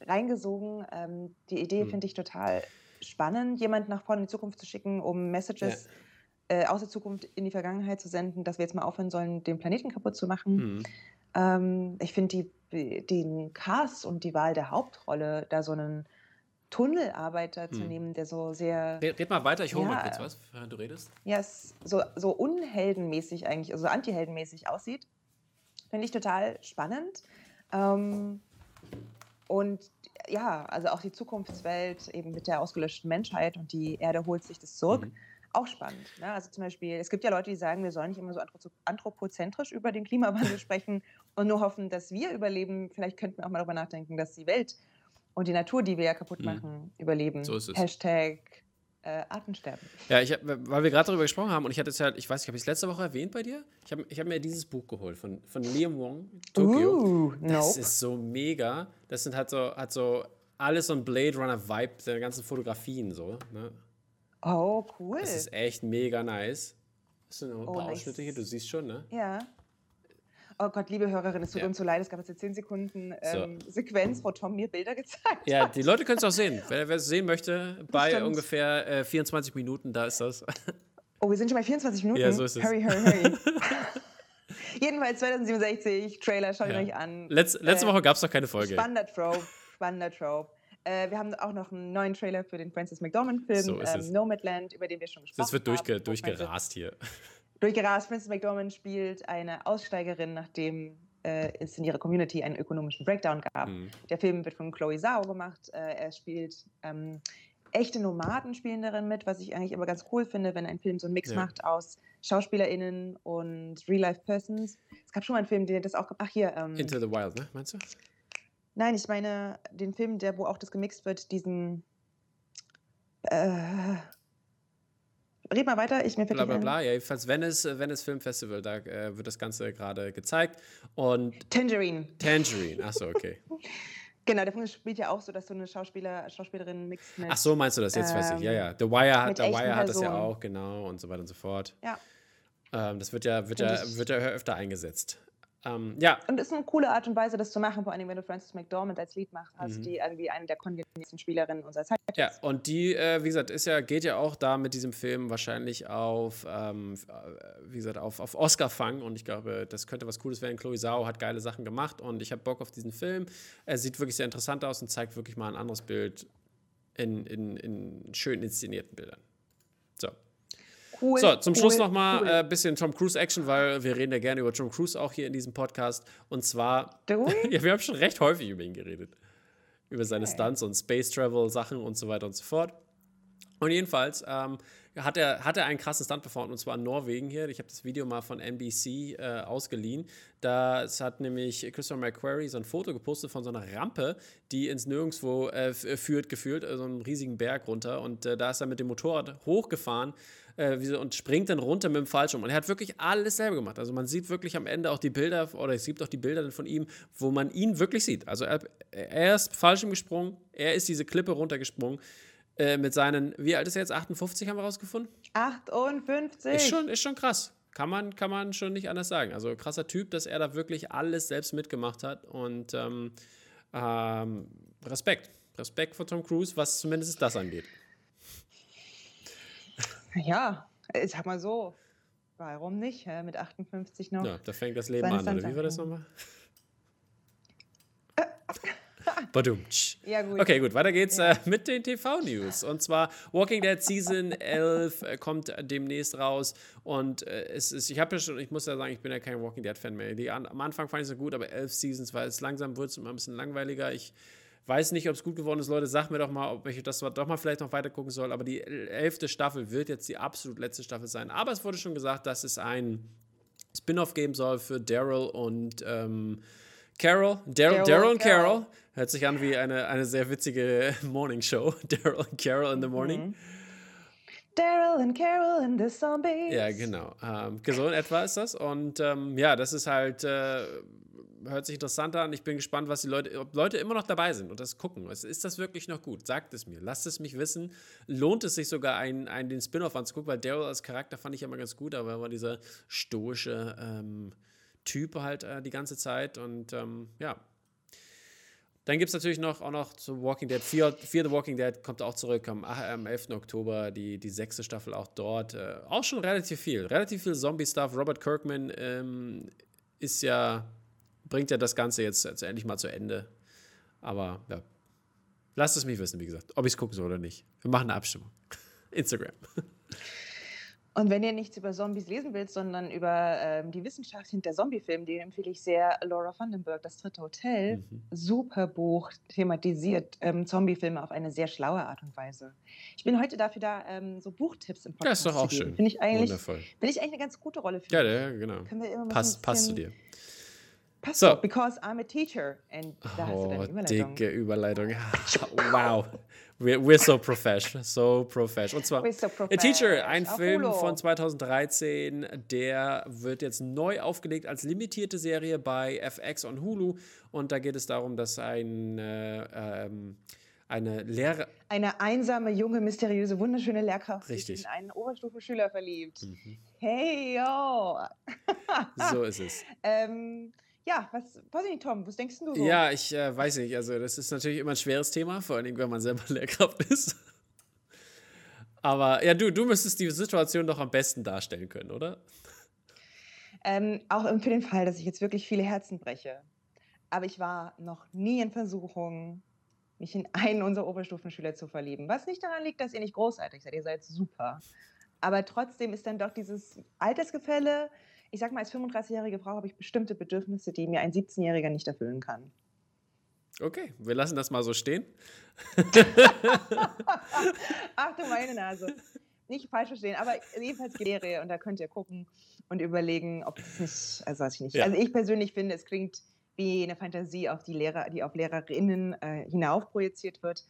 reingesogen. Ähm, die Idee Mhm. finde ich total spannend, jemanden nach vorne in die Zukunft zu schicken, um Messages äh, aus der Zukunft in die Vergangenheit zu senden, dass wir jetzt mal aufhören sollen, den Planeten kaputt zu machen. Mhm. Ähm, ich finde den Cast und die Wahl der Hauptrolle, da so einen Tunnelarbeiter zu Hm. nehmen, der so sehr Red, red mal weiter, ich hole mal Ja. kurz was, während du redest. ja, es so, so unheldenmäßig eigentlich, also antiheldenmäßig aussieht. Finde ich total spannend. Ähm, und ja, also auch die Zukunftswelt eben mit der ausgelöschten Menschheit und die Erde holt sich das zurück. Mhm. Auch spannend. Ne? Also zum Beispiel, es gibt ja Leute, die sagen, wir sollen nicht immer so anthropo- anthropozentrisch über den Klimawandel sprechen und nur hoffen, dass wir überleben. Vielleicht könnten wir auch mal darüber nachdenken, dass die Welt und die Natur, die wir ja kaputt Mhm. machen, überleben. So ist es. Hashtag äh, Artensterben. Ja, ich hab, weil wir gerade darüber gesprochen haben und ich hatte es halt, ich weiß nicht, habe ich es letzte Woche erwähnt bei dir? Ich habe ich hab mir dieses Buch geholt von, von Liam Wong, Tokyo. Uh, Das nope. ist so mega. Das sind halt so, hat so alles so ein Blade Runner Vibe, der ganzen Fotografien so. Ne? Oh, cool. Das ist echt mega nice. Das sind noch ein Oh, paar nice. Ausschnitte hier, du siehst schon, ne? Ja. Oh Gott, liebe Hörerin, es tut Ja. uns so leid, es gab jetzt eine 10 Sekunden So. ähm, Sequenz, wo Tom mir Bilder gezeigt Ja, hat. die Leute können es auch sehen. Wer, es sehen möchte, bei stimmt. ungefähr äh, 24 Minuten, da ist das. Oh, wir sind schon bei 24 Minuten. Ja, so ist es. Hurry, hurry, hurry. Jedenfalls 2067, Trailer, schaut Ja. euch an. Letz, letzte Äh, Woche gab es noch keine Folge. Spannender Trope, spannender Trope. Äh, wir haben auch noch einen neuen Trailer für den Francis McDormand-Film, So ähm, Nomadland, über den wir schon gesprochen Das wird durchge, haben. durchgerast hier. Durchgerast. Francis McDormand spielt eine Aussteigerin, nachdem äh, es in ihrer Community einen ökonomischen Breakdown gab. Hm. Der Film wird von Chloe Zhao gemacht. Äh, er spielt ähm, echte Nomaden spielen darin mit, was ich eigentlich immer ganz cool finde, wenn ein Film so einen Mix Ja. macht aus SchauspielerInnen und Real-Life-Persons. Es gab schon mal einen Film, der das auch. Ach, hier. Ähm, Into the Wild, ne? Meinst du? Nein, ich meine den Film, der, wo auch das gemixt wird, diesen. Äh, red mal weiter, ich mir Bla bla bla. Ja, jedenfalls Venice, Venice Film Festival, da äh, wird das Ganze gerade gezeigt. Und Tangerine. Tangerine, achso, okay. Genau, der Film spielt ja auch so, dass so eine Schauspieler, Schauspielerin mixt mit. Ach so, meinst du das? Jetzt ähm, weiß ich. Ja, ja. The Wire hat, The Wire hat das ja auch, genau, und so weiter und so fort. Ja. Ähm, das wird ja, wird, ja, wird ja öfter eingesetzt. Ähm, ja. Und es ist eine coole Art und Weise, das zu machen, vor allem wenn du Frances McDormand als Lied machst, hast, mhm. die irgendwie eine der kondensiertesten Spielerinnen unserer Zeit ist. Ja, und die, äh, wie gesagt, ist ja, geht ja auch da mit diesem Film wahrscheinlich auf, ähm, äh, wie gesagt, auf, auf Oscar-Fang und ich glaube, das könnte was Cooles werden. Chloe Zhao hat geile Sachen gemacht und ich habe Bock auf diesen Film. Er sieht wirklich sehr interessant aus und zeigt wirklich mal ein anderes Bild in, in, in schön inszenierten Bildern. So. Cool, so, zum cool, Schluss noch mal ein cool. äh, bisschen Tom Cruise Action, weil wir reden ja gerne über Tom Cruise auch hier in diesem Podcast. Und zwar, ja, wir haben schon recht häufig über ihn geredet. Über seine okay. Stunts und Space Travel Sachen und so weiter und so fort. Und jedenfalls ähm, hat, er, hat er einen krassen Stunt performt, und zwar in Norwegen hier. Ich habe das Video mal von NBC äh, ausgeliehen. Da hat nämlich Christopher McQuarrie so ein Foto gepostet von so einer Rampe, die ins Nirgendwo äh, führt, gefühlt, äh, so einen riesigen Berg runter. Und äh, da ist er mit dem Motorrad hochgefahren äh, und springt dann runter mit dem Fallschirm. Und er hat wirklich alles selber gemacht. Also man sieht wirklich am Ende auch die Bilder, oder es gibt auch die Bilder von ihm, wo man ihn wirklich sieht. Also er, er ist Fallschirm gesprungen, er ist diese Klippe runtergesprungen. Äh, mit seinen, wie alt ist er jetzt? 58 haben wir rausgefunden? 58. Ist schon, ist schon krass. Kann man, kann man schon nicht anders sagen. Also krasser Typ, dass er da wirklich alles selbst mitgemacht hat. Und ähm, ähm, Respekt. Respekt vor Tom Cruise, was zumindest das angeht. Ja, ich sag mal so, warum nicht? Hä? Mit 58 noch. Ja, da fängt das Leben an, oder wie war das nochmal? Badum. Ja, gut. Okay, gut, weiter geht's ja. äh, mit den TV-News. Und zwar Walking Dead Season 11 äh, kommt demnächst raus. Und äh, es ist, ich habe ja schon, ich muss ja sagen, ich bin ja kein Walking Dead-Fan mehr. Die, an, am Anfang fand ich es so gut, aber elf Seasons, weil es langsam wird es immer ein bisschen langweiliger. Ich weiß nicht, ob es gut geworden ist. Leute, sagt mir doch mal, ob ich das doch mal vielleicht noch weiter gucken soll. Aber die elfte Staffel wird jetzt die absolut letzte Staffel sein. Aber es wurde schon gesagt, dass es ein Spin-off geben soll für Daryl und ähm, Carol. Daryl und Carol. Hört sich an wie eine, eine sehr witzige Morning Show. Daryl und Carol in the morning. Mhm. Daryl and Carol and the Zombies. Ja, genau. Ähm, so in etwa ist das. Und ähm, ja, das ist halt, äh, hört sich interessant an. Ich bin gespannt, was die Leute, ob Leute immer noch dabei sind und das gucken. Ist das wirklich noch gut? Sagt es mir. Lasst es mich wissen. Lohnt es sich sogar, einen, einen den Spin-off anzugucken? Weil Daryl als Charakter fand ich immer ganz gut, aber er war dieser stoische ähm, Typ halt äh, die ganze Zeit. Und ähm, ja, dann gibt es natürlich noch auch noch zu Walking Dead. Fear, Fear the Walking Dead kommt auch zurück am, am 11. Oktober, die, die sechste Staffel auch dort. Äh, auch schon relativ viel. Relativ viel Zombie-Stuff. Robert Kirkman ähm, ist ja, bringt ja das Ganze jetzt, jetzt endlich mal zu Ende. Aber ja, lasst es mich wissen, wie gesagt, ob ich es gucken soll oder nicht. Wir machen eine Abstimmung. Instagram. Und wenn ihr nichts über Zombies lesen willst, sondern über ähm, die Wissenschaft hinter Zombiefilmen, den empfehle ich sehr Laura Vandenberg, Das dritte Hotel. Mhm. Super Buch, thematisiert ähm, Zombiefilme auf eine sehr schlaue Art und Weise. Ich bin heute dafür da, ähm, so Buchtipps im Podcast zu geben. Das ist doch auch schön. Finde ich eigentlich, Wundervoll. Finde ich eigentlich eine ganz gute Rolle für Ja, ja genau. Pass, passt zu dir. Passt so. because I'm a teacher. And da oh, du Überleitung. dicke Überleitung. wow. We're, we're so professional. So professional. Und zwar so A Teacher, ein Auf Film Hulu. von 2013, der wird jetzt neu aufgelegt als limitierte Serie bei FX und Hulu. Und da geht es darum, dass ein äh, ähm, eine Lehrer. Eine einsame, junge, mysteriöse, wunderschöne Lehrkraft Richtig. sich in einen Oberstufenschüler verliebt. Mhm. Hey, yo! so ist es. ähm, ja, was, weiß ich nicht, Tom, was denkst du so? Ja, ich äh, weiß nicht. Also, das ist natürlich immer ein schweres Thema, vor allem, wenn man selber Lehrkraft ist. Aber ja, du, du müsstest die Situation doch am besten darstellen können, oder? Ähm, auch für den Fall, dass ich jetzt wirklich viele Herzen breche. Aber ich war noch nie in Versuchung, mich in einen unserer Oberstufenschüler zu verlieben. Was nicht daran liegt, dass ihr nicht großartig seid, ihr seid super. Aber trotzdem ist dann doch dieses Altersgefälle, ich sage mal, als 35-jährige Frau habe ich bestimmte Bedürfnisse, die mir ein 17-Jähriger nicht erfüllen kann. Okay, wir lassen das mal so stehen. Ach du meine Nase. Nicht falsch verstehen, aber jedenfalls Serie und da könnt ihr gucken und überlegen, ob es nicht, also weiß ich nicht. Ja. Also ich persönlich finde, es klingt wie eine Fantasie, auf die Lehrer, die auf Lehrerinnen äh, hinauf projiziert wird.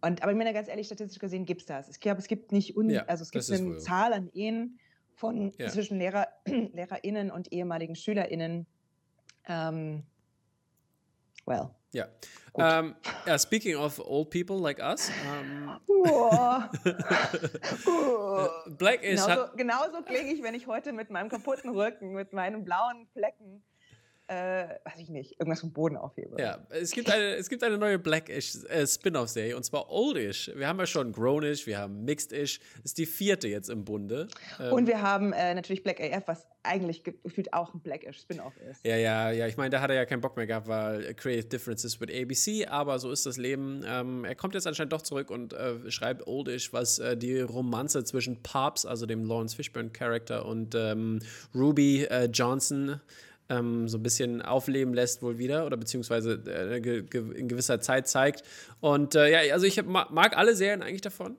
Und, aber ich meine ganz ehrlich, statistisch gesehen gibt es das. Ich glaube, es gibt nicht, un Ja, also es gibt eine. Zahl an Ehen von Ja. zwischen Lehrer, LehrerInnen und ehemaligen SchülerInnen. Ähm, well. Ja. Gut. Ähm, ja, speaking of old people like us, ähm, Uah. Uah. Blackish Genauso, genauso klinge ich, wenn ich heute mit meinem kaputten Rücken, mit meinen blauen Flecken, äh, weiß ich nicht, irgendwas vom Boden aufhebe. Ja, es gibt eine, es gibt eine neue Blackish äh, Spin-off-Serie und zwar Oldish. Wir haben ja schon Grownish, wir haben Mixedish. Ist die vierte jetzt im Bunde. Ähm, Und wir haben äh, natürlich Black AF, was eigentlich ge- gefühlt auch ein Blackish Spin-off ist. Ja, ja, ja. Ich meine, da hat er ja keinen Bock mehr gehabt, weil Creative Differences with ABC, aber so ist das Leben. Ähm, er kommt jetzt anscheinend doch zurück und äh, schreibt Oldish, was äh, die Romanze zwischen Pops, also dem Lawrence Fishburne-Charakter, und ähm, Ruby äh, Johnson ähm, so ein bisschen aufleben lässt, wohl wieder, oder beziehungsweise äh, ge ge in gewisser Zeit zeigt. Und äh, ja, also ich hab, ma- mag alle Serien eigentlich davon.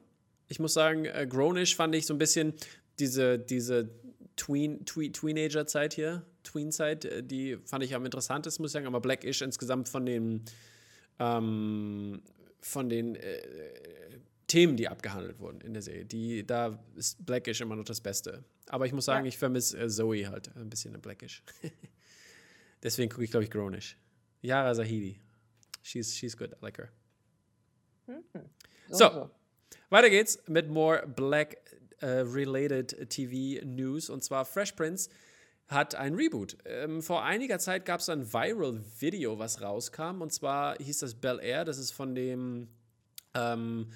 Ich muss sagen, äh, Grownish fand ich so ein bisschen diese, diese Tween, Tween, Teenager-Zeit hier, Tween-Zeit, äh, die fand ich am interessantesten, muss ich sagen, aber Blackish insgesamt von den, ähm, von den äh, Themen, die abgehandelt wurden in der Serie, die, da ist Blackish immer noch das Beste. Aber ich muss sagen, Ja. ich vermisse äh, Zoe halt ein bisschen in Blackish. Deswegen gucke ich, glaube ich, Grownish. Yara Zahidi. She's, she's good, I like her. So. Weiter geht's mit more Black-related TV-News. Und zwar Fresh Prince hat ein Reboot. Ähm, vor einiger Zeit gab es ein Viral-Video, was rauskam. Und zwar hieß das Bel Air. Das ist von dem ähm,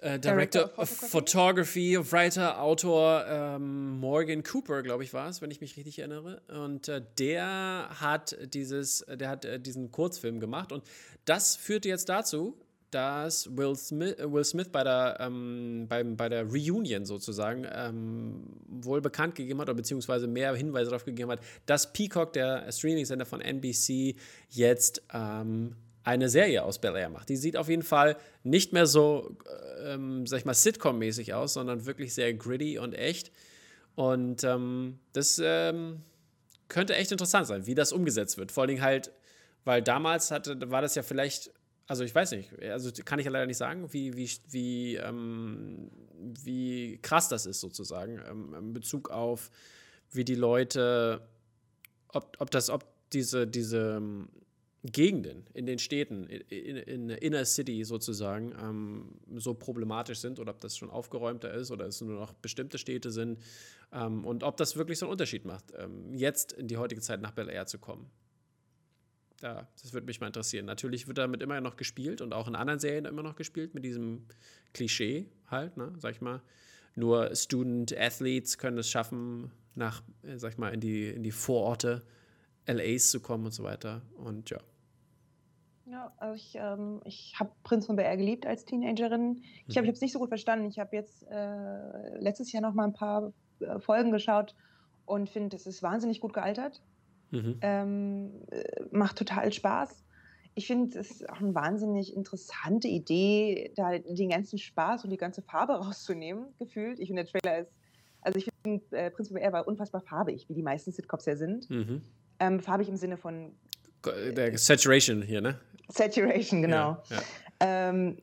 äh, Director, Director of of Photography, Writer, Autor ähm, Morgan Cooper, glaube ich, war es, wenn ich mich richtig erinnere. Und äh, der hat dieses, der hat äh, diesen Kurzfilm gemacht. Und das führte jetzt dazu, dass Will Smith, äh, Will Smith bei der, ähm, beim, bei der Reunion sozusagen ähm, wohl bekannt gegeben hat, oder beziehungsweise mehr Hinweise darauf gegeben hat, dass Peacock, der Streaming-Sender von NBC, jetzt ähm, eine Serie aus Bel Air macht. Die sieht auf jeden Fall nicht mehr so, ähm, sag ich mal, Sitcom-mäßig aus, sondern wirklich sehr gritty und echt. Und ähm, das ähm, könnte echt interessant sein, wie das umgesetzt wird. Vor allen Dingen halt, weil damals hatte, war das ja vielleicht, also ich weiß nicht, also kann ich ja leider nicht sagen, wie, wie, wie, ähm, wie krass das ist sozusagen ähm, in Bezug auf, wie die Leute, ob, ob das, ob diese, diese Gegenden in den Städten, in, der Inner City sozusagen, ähm, so problematisch sind oder ob das schon aufgeräumter ist oder es nur noch bestimmte Städte sind ähm, und ob das wirklich so einen Unterschied macht, ähm, jetzt in die heutige Zeit nach Bel Air zu kommen. Ja, das würde mich mal interessieren. Natürlich wird damit immer noch gespielt und auch in anderen Serien immer noch gespielt mit diesem Klischee halt, ne, sag ich mal. Nur Student Athletes können es schaffen, nach, äh, sag ich mal, in die, in die Vororte LAs zu kommen und so weiter. Und ja. Ja, also ich, ähm, ich habe Prinz von BR geliebt als Teenagerin. Ich habe es nicht so gut verstanden. Ich habe jetzt äh, letztes Jahr noch mal ein paar äh, Folgen geschaut und finde, es ist wahnsinnig gut gealtert. Mhm. Ähm, äh, macht total Spaß. Ich finde, es ist auch eine wahnsinnig interessante Idee, da den ganzen Spaß und die ganze Farbe rauszunehmen, gefühlt. Ich finde, der Trailer ist, also ich finde, äh, Prinz von BR war unfassbar farbig, wie die meisten Sitcoms ja sind. Mhm. Ähm, farbig im Sinne von Der Saturation hier, ne? Saturation, genau. Ja, ja. Ähm,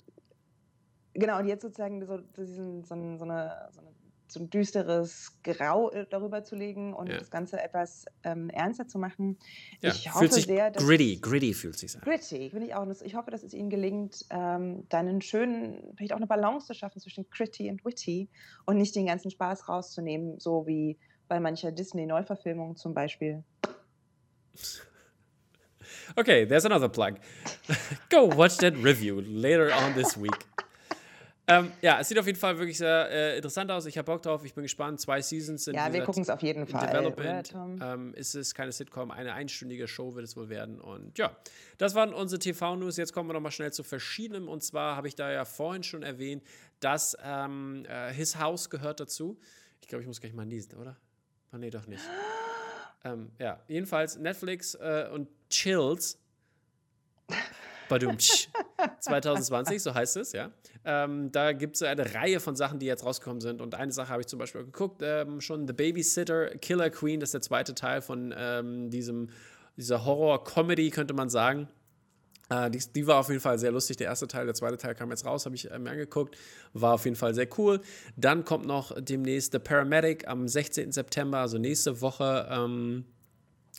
genau, und jetzt sozusagen so, diesen, so, ein, so, eine, so, eine, so ein düsteres Grau äh, darüber zu legen und Ja. das Ganze etwas ähm, ernster zu machen. Ich hoffe sehr, dass gritty, gritty fühlt sich an. Gritty, finde ich auch. Und Ich hoffe, dass es Ihnen gelingt, ähm, da einen schönen, vielleicht auch eine Balance zu schaffen zwischen gritty und witty und nicht den ganzen Spaß rauszunehmen, so wie bei mancher Disney-Neuverfilmung zum Beispiel. Okay, there's another plug. Go watch that review later on this week. Ähm, ja, es sieht auf jeden Fall wirklich sehr äh, interessant aus. Ich habe Bock drauf. Ich bin gespannt. Zwei Seasons sind Ja, wir gucken es auf jeden Fall. Oder, Development. Tom? Ähm, ist es keine Sitcom, eine einstündige Show wird es wohl werden. Und ja, das waren unsere TV-News. Jetzt kommen wir nochmal schnell zu verschiedenem. Und zwar habe ich da ja vorhin schon erwähnt, dass ähm, äh, His House gehört dazu. Ich glaube, ich muss gleich mal niesen, oder? Oh, nee, doch nicht. ähm, ja, jedenfalls Netflix äh, und Chills. Badum, 2020, so heißt es, ja. Ähm, da gibt es eine Reihe von Sachen, die jetzt rausgekommen sind. Und eine Sache habe ich zum Beispiel geguckt, ähm, schon The Babysitter, Killer Queen, das ist der zweite Teil von ähm, diesem, dieser Horror-Comedy, könnte man sagen. Äh, die, die, war auf jeden Fall sehr lustig. Der erste Teil, der zweite Teil kam jetzt raus, habe ich äh, mir angeguckt. War auf jeden Fall sehr cool. Dann kommt noch demnächst The Paramedic am 16. September, also nächste Woche. Ähm,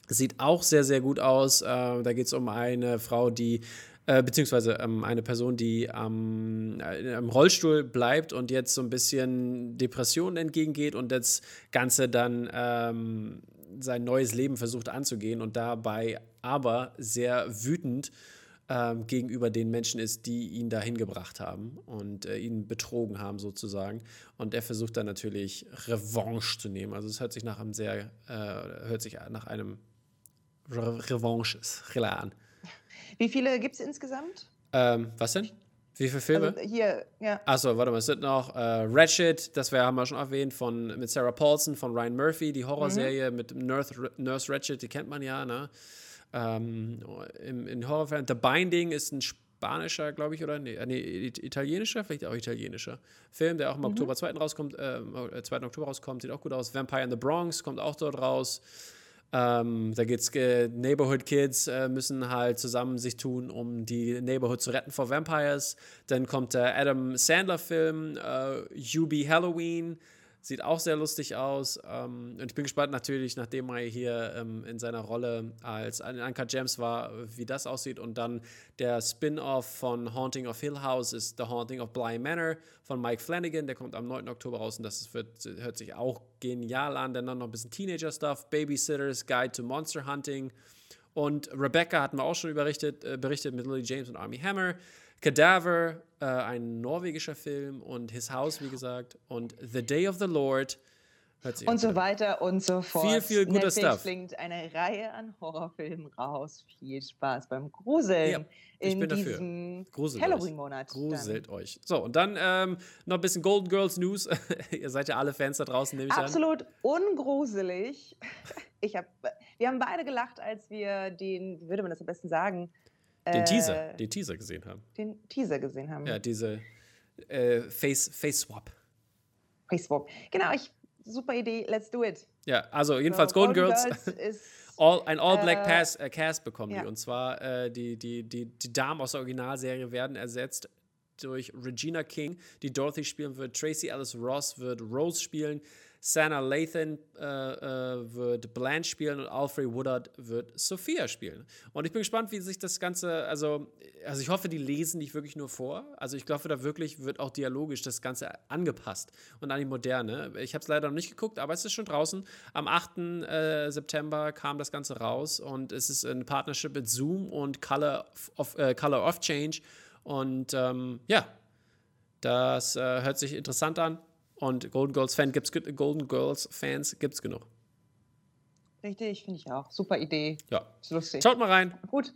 sieht auch sehr, sehr gut aus. Äh, da geht es um eine Frau, die äh, beziehungsweise ähm, eine Person, die ähm, im Rollstuhl bleibt und jetzt so ein bisschen Depressionen entgegengeht und das Ganze dann ähm, sein neues Leben versucht anzugehen und dabei aber sehr wütend ähm, gegenüber den Menschen ist, die ihn dahin gebracht haben und äh, ihn betrogen haben sozusagen. Und er versucht dann natürlich Revanche zu nehmen. Also es hört sich nach einem sehr, äh, hört sich nach einem Re Revanche-Thriller an. Wie viele gibt es insgesamt? Ähm, was denn? Wie viele Filme? Also hier, ja. Achso, warte mal, es sind noch äh, Ratchet, das wir, haben wir schon erwähnt, von, mit Sarah Paulson, von Ryan Murphy, die Horrorserie mhm. mit Nurse, Nurse Ratchet, die kennt man ja, ne? Ähm, im, in Horrorfan. The Binding ist ein spanischer, glaube ich, oder nee, äh, nee, italienischer, vielleicht auch italienischer Film, der auch im mhm. Oktober 2. rauskommt, äh, 2. Äh, Oktober rauskommt, sieht auch gut aus. Vampire in the Bronx kommt auch dort raus. Ähm, da geht's äh, Neighborhood Kids äh, müssen halt zusammen sich tun, um die Neighborhood zu retten vor Vampires. Dann kommt der Adam Sandler Film äh, UB Halloween. Sieht auch sehr lustig aus. Ähm, und ich bin gespannt natürlich, nachdem er hier ähm, in seiner Rolle als Anka James war, wie das aussieht. Und dann der Spin-off von Haunting of Hill House ist The Haunting of Bly Manor von Mike Flanagan. Der kommt am 9. Oktober raus und das wird, hört sich auch genial an. Dann noch ein bisschen Teenager-Stuff, Babysitters, Guide to Monster Hunting. Und Rebecca hatten wir auch schon berichtet, äh, berichtet mit Lily James und Army Hammer. Cadaver, äh, ein norwegischer Film und His House, wie gesagt, und The Day of the Lord. und so weiter und so fort. Viel, viel guter Netflix Stuff. bringt eine Reihe an Horrorfilmen raus. Viel Spaß beim Gruseln. Ja, ich in bin diesem Halloween-Monat. Gruselt euch. So, und dann ähm, noch ein bisschen Golden Girls News. Ihr seid ja alle Fans da draußen, nehme ich Absolut an. Absolut ungruselig. Ich hab, wir haben beide gelacht, als wir den, wie würde man das am besten sagen, den Teaser, äh, den Teaser gesehen haben. Den Teaser gesehen haben. Ja, diese äh, Face, Face Swap. Face Swap. Genau, ich, super Idee, let's do it. Ja, also jedenfalls so, Golden, Girls. Girls ist, all, ein All-Black äh, äh, Cast bekommen ja. die. Und zwar äh, die, die, die, die Damen aus der Originalserie werden ersetzt durch Regina King, die Dorothy spielen wird. Tracy Ellis Ross wird Rose spielen. Sana Lathan äh, äh, wird Blanche spielen und Alfred Woodard wird Sophia spielen. Und ich bin gespannt, wie sich das Ganze, also, also ich hoffe, die lesen nicht wirklich nur vor. Also ich glaube, da wirklich wird auch dialogisch das Ganze angepasst und an die Moderne. Ich habe es leider noch nicht geguckt, aber es ist schon draußen. Am 8. Äh, September kam das Ganze raus und es ist ein Partnership mit Zoom und Color of, äh, Color of Change. Und ähm, ja, das äh, hört sich interessant an. Und Golden Girls Fan gibt's, Golden Girls Fans gibt's genug. Richtig, finde ich auch. Super Idee. Ja. Ist lustig. Schaut mal rein. Gut.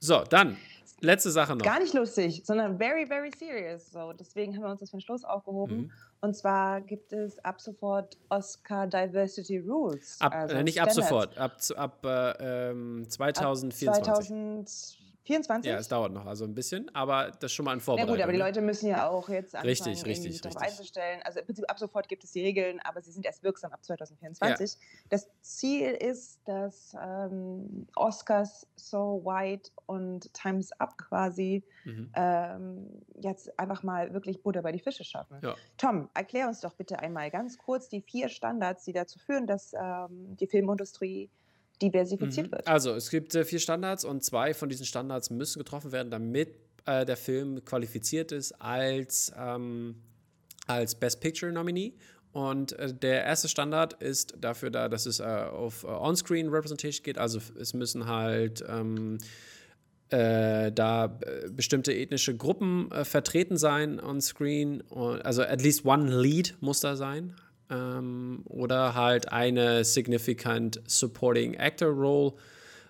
So, dann letzte Sache noch. Gar nicht lustig, sondern very, very serious. So, deswegen haben wir uns das für den Schluss aufgehoben. Mhm. Und zwar gibt es ab sofort Oscar Diversity Rules. Ab, also äh, nicht Standards. ab sofort, ab, ab äh, 2024. Ab 2024. 24? Ja, es dauert noch, also ein bisschen, aber das ist schon mal ein Vorbereitung. Ja gut, aber die Leute müssen ja auch jetzt anfangen, richtig, richtig, darauf einzustellen. Also im Prinzip ab sofort gibt es die Regeln, aber sie sind erst wirksam ab 2024. Ja. Das Ziel ist, dass ähm, Oscars So White und Times Up quasi mhm. ähm, jetzt einfach mal wirklich Butter bei die Fische schaffen. Ja. Tom, erklär uns doch bitte einmal ganz kurz die vier Standards, die dazu führen, dass ähm, die Filmindustrie diversifiziert mhm. wird. Also es gibt äh, vier Standards und zwei von diesen Standards müssen getroffen werden, damit äh, der Film qualifiziert ist als, ähm, als Best Picture Nominee. Und äh, der erste Standard ist dafür da, dass es äh, auf äh, On-Screen Representation geht. Also es müssen halt ähm, äh, da bestimmte ethnische Gruppen vertreten sein on-screen. Also at least one Lead muss da sein ähm, oder halt eine significant supporting actor role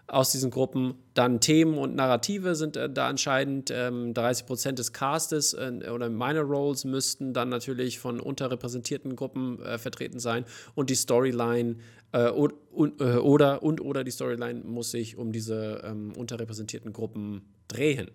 aus diesen Gruppen. Dann Themen und Narrative sind äh, da entscheidend. Ähm, 30 Prozent des Castes äh, oder Minor Roles müssten dann natürlich von unterrepräsentierten Gruppen äh, vertreten sein und die Storyline äh, und, und, äh, oder und oder die Storyline muss sich um diese ähm, unterrepräsentierten Gruppen drehen.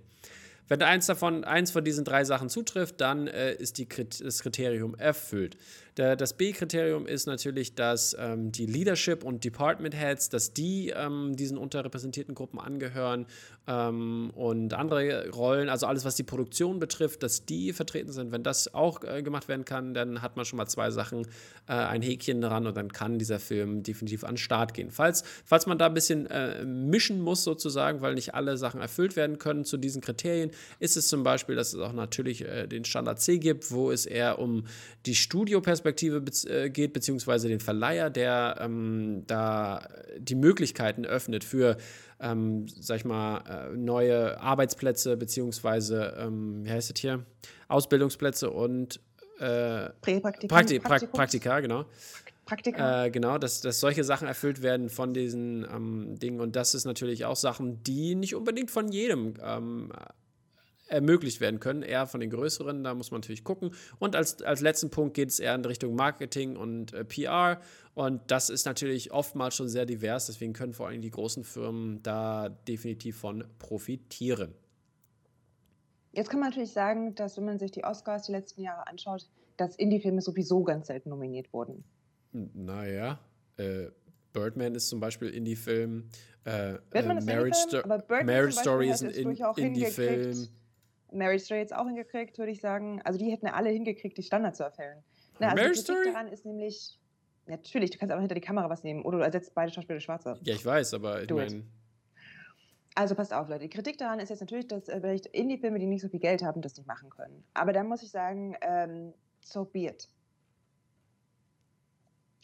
Wenn eins davon, eins von diesen drei Sachen zutrifft, dann äh, ist die, das Kriterium erfüllt. Das B-Kriterium ist natürlich, dass ähm, die Leadership und Department Heads, dass die ähm, diesen unterrepräsentierten Gruppen angehören ähm, und andere Rollen, also alles, was die Produktion betrifft, dass die vertreten sind. Wenn das auch äh, gemacht werden kann, dann hat man schon mal zwei Sachen, äh, ein Häkchen dran und dann kann dieser Film definitiv an den Start gehen. Falls, falls man da ein bisschen äh, mischen muss, sozusagen, weil nicht alle Sachen erfüllt werden können zu diesen Kriterien, ist es zum Beispiel, dass es auch natürlich äh, den Standard C gibt, wo es eher um die Studioperspektive be äh, geht, beziehungsweise den Verleiher, der ähm, da die Möglichkeiten öffnet für ähm, sag ich mal, äh, neue Arbeitsplätze beziehungsweise, ähm, wie heißt es hier, Ausbildungsplätze und äh, Prakti Praktika, genau. Praktika. Äh, genau, dass, dass solche Sachen erfüllt werden von diesen ähm, Dingen. Und das ist natürlich auch Sachen, die nicht unbedingt von jedem ähm, ermöglicht werden können, eher von den größeren, da muss man natürlich gucken. Und als, als letzten Punkt geht es eher in Richtung Marketing und äh, PR. Und das ist natürlich oftmals schon sehr divers, deswegen können vor allem die großen Firmen da definitiv von profitieren. Jetzt kann man natürlich sagen, dass wenn man sich die Oscars die letzten Jahre anschaut, dass Indie-Filme sowieso ganz selten nominiert wurden. Naja, äh, Birdman ist zum Beispiel Indie-Film. Äh, äh, Marriage, Sto Marriage Story ist ein Indie-Film. Mary Story jetzt auch hingekriegt, würde ich sagen. Also die hätten ja alle hingekriegt, die Standards zu erfüllen. Na, also Mary die Kritik Story? daran ist nämlich, natürlich, du kannst auch hinter die Kamera was nehmen oder du ersetzt beide Schauspieler schwarze. Ja, ich weiß, aber ich meine. Also passt auf, Leute. Die Kritik daran ist jetzt natürlich, dass äh, vielleicht Indie-Filme, die nicht so viel Geld haben, das nicht machen können. Aber dann muss ich sagen, ähm, so be it.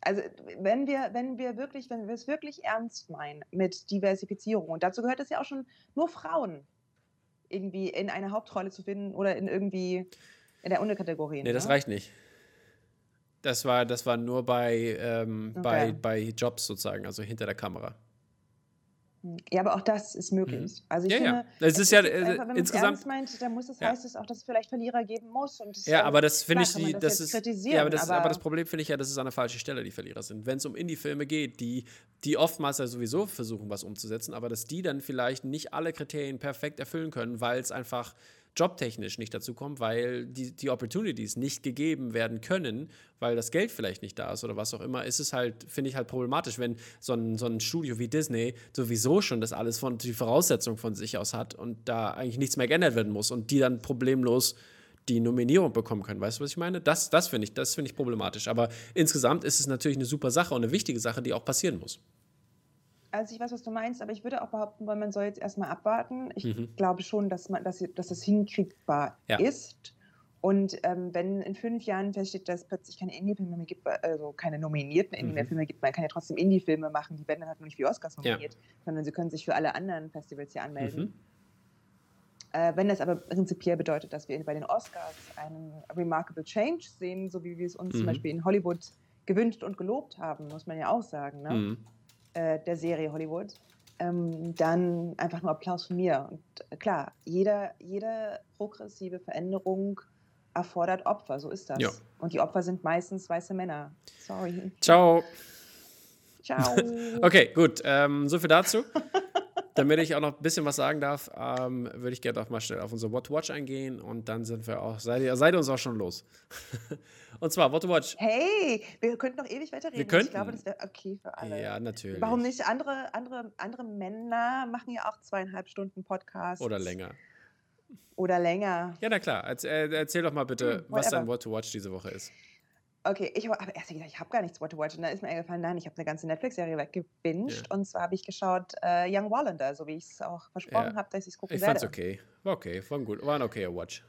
Also wenn wir, wenn wir wirklich, wenn wir es wirklich ernst meinen mit Diversifizierung, und dazu gehört es ja auch schon nur Frauen irgendwie in eine Hauptrolle zu finden oder in irgendwie in der Unterkategorie. Nee, das ne? reicht nicht. Das war, das war nur bei, ähm, okay. bei, bei Jobs sozusagen, also hinter der Kamera. Ja, aber auch das ist möglich. Mhm. Also ich ja, finde, ja. Es ist ja äh, einfach, wenn insgesamt. Es meint, dann muss es ja. heißt es auch, dass es vielleicht Verlierer geben muss. Und ja, aber das finde ich, die, das, das ist. Ja, aber das, aber, aber das Problem finde ich ja, dass es an der falschen Stelle die Verlierer sind. Wenn es um Indie-Filme geht, die, die oftmals ja sowieso versuchen, was umzusetzen, aber dass die dann vielleicht nicht alle Kriterien perfekt erfüllen können, weil es einfach jobtechnisch nicht dazu kommt, weil die, die Opportunities nicht gegeben werden können, weil das Geld vielleicht nicht da ist oder was auch immer, ist es halt, finde ich halt problematisch, wenn so ein, so ein Studio wie Disney sowieso schon das alles von die Voraussetzung von sich aus hat und da eigentlich nichts mehr geändert werden muss und die dann problemlos die Nominierung bekommen können. Weißt du, was ich meine? Das, das finde ich, das ich problematisch. Aber insgesamt ist es natürlich eine super Sache und eine wichtige Sache, die auch passieren muss. Also ich weiß, was du meinst, aber ich würde auch behaupten, weil man soll jetzt erstmal abwarten. Ich mhm. glaube schon, dass man, dass, dass das hinkriegbar ja. ist. Und ähm, wenn in fünf Jahren feststeht, dass es plötzlich keine Indie-Filme mehr gibt, also keine nominierten Indie-Filme mhm. gibt, man kann ja trotzdem Indie-Filme machen, die werden dann halt nur nicht für Oscars nominiert, ja. sondern sie können sich für alle anderen Festivals hier anmelden. Mhm. Äh, wenn das aber prinzipiell bedeutet, dass wir bei den Oscars einen Remarkable Change sehen, so wie wir es uns zum mhm. Beispiel in Hollywood gewünscht und gelobt haben, muss man ja auch sagen. Ne? Äh, der Serie Hollywood, ähm, dann einfach nur Applaus von mir. Und äh, klar, jeder, jede progressive Veränderung erfordert Opfer, so ist das. Ja. Und die Opfer sind meistens weiße Männer. Sorry. Ciao. Ciao. okay, gut. Ähm, so viel dazu. Damit ich auch noch ein bisschen was sagen darf, ähm, würde ich gerne auch mal schnell auf unsere What to Watch eingehen und dann sind wir auch, seid ihr, seid ihr uns auch schon los. und zwar What to Watch. Hey, wir könnten noch ewig weiterreden. Wir könnten. Ich glaube, das wäre okay für alle. Ja, natürlich. Warum nicht? Andere, andere, andere Männer machen ja auch zweieinhalb Stunden Podcast. Oder länger. Oder länger. Ja, na klar. Erzähl, erzähl doch mal bitte, hm, was dein What to Watch diese Woche ist. Okay, ich habe erst gesagt, ich habe gar nichts What to Watch. Und dann ist mir eingefallen, nein, ich habe eine ganze Netflix-Serie weggebinged. Ja. Und zwar habe ich geschaut äh, Young Wallander, so wie ich es auch versprochen ja. habe, dass ich es gucken ich werde. Ich fand's okay. War okay, war gut. War ein okayer Watch.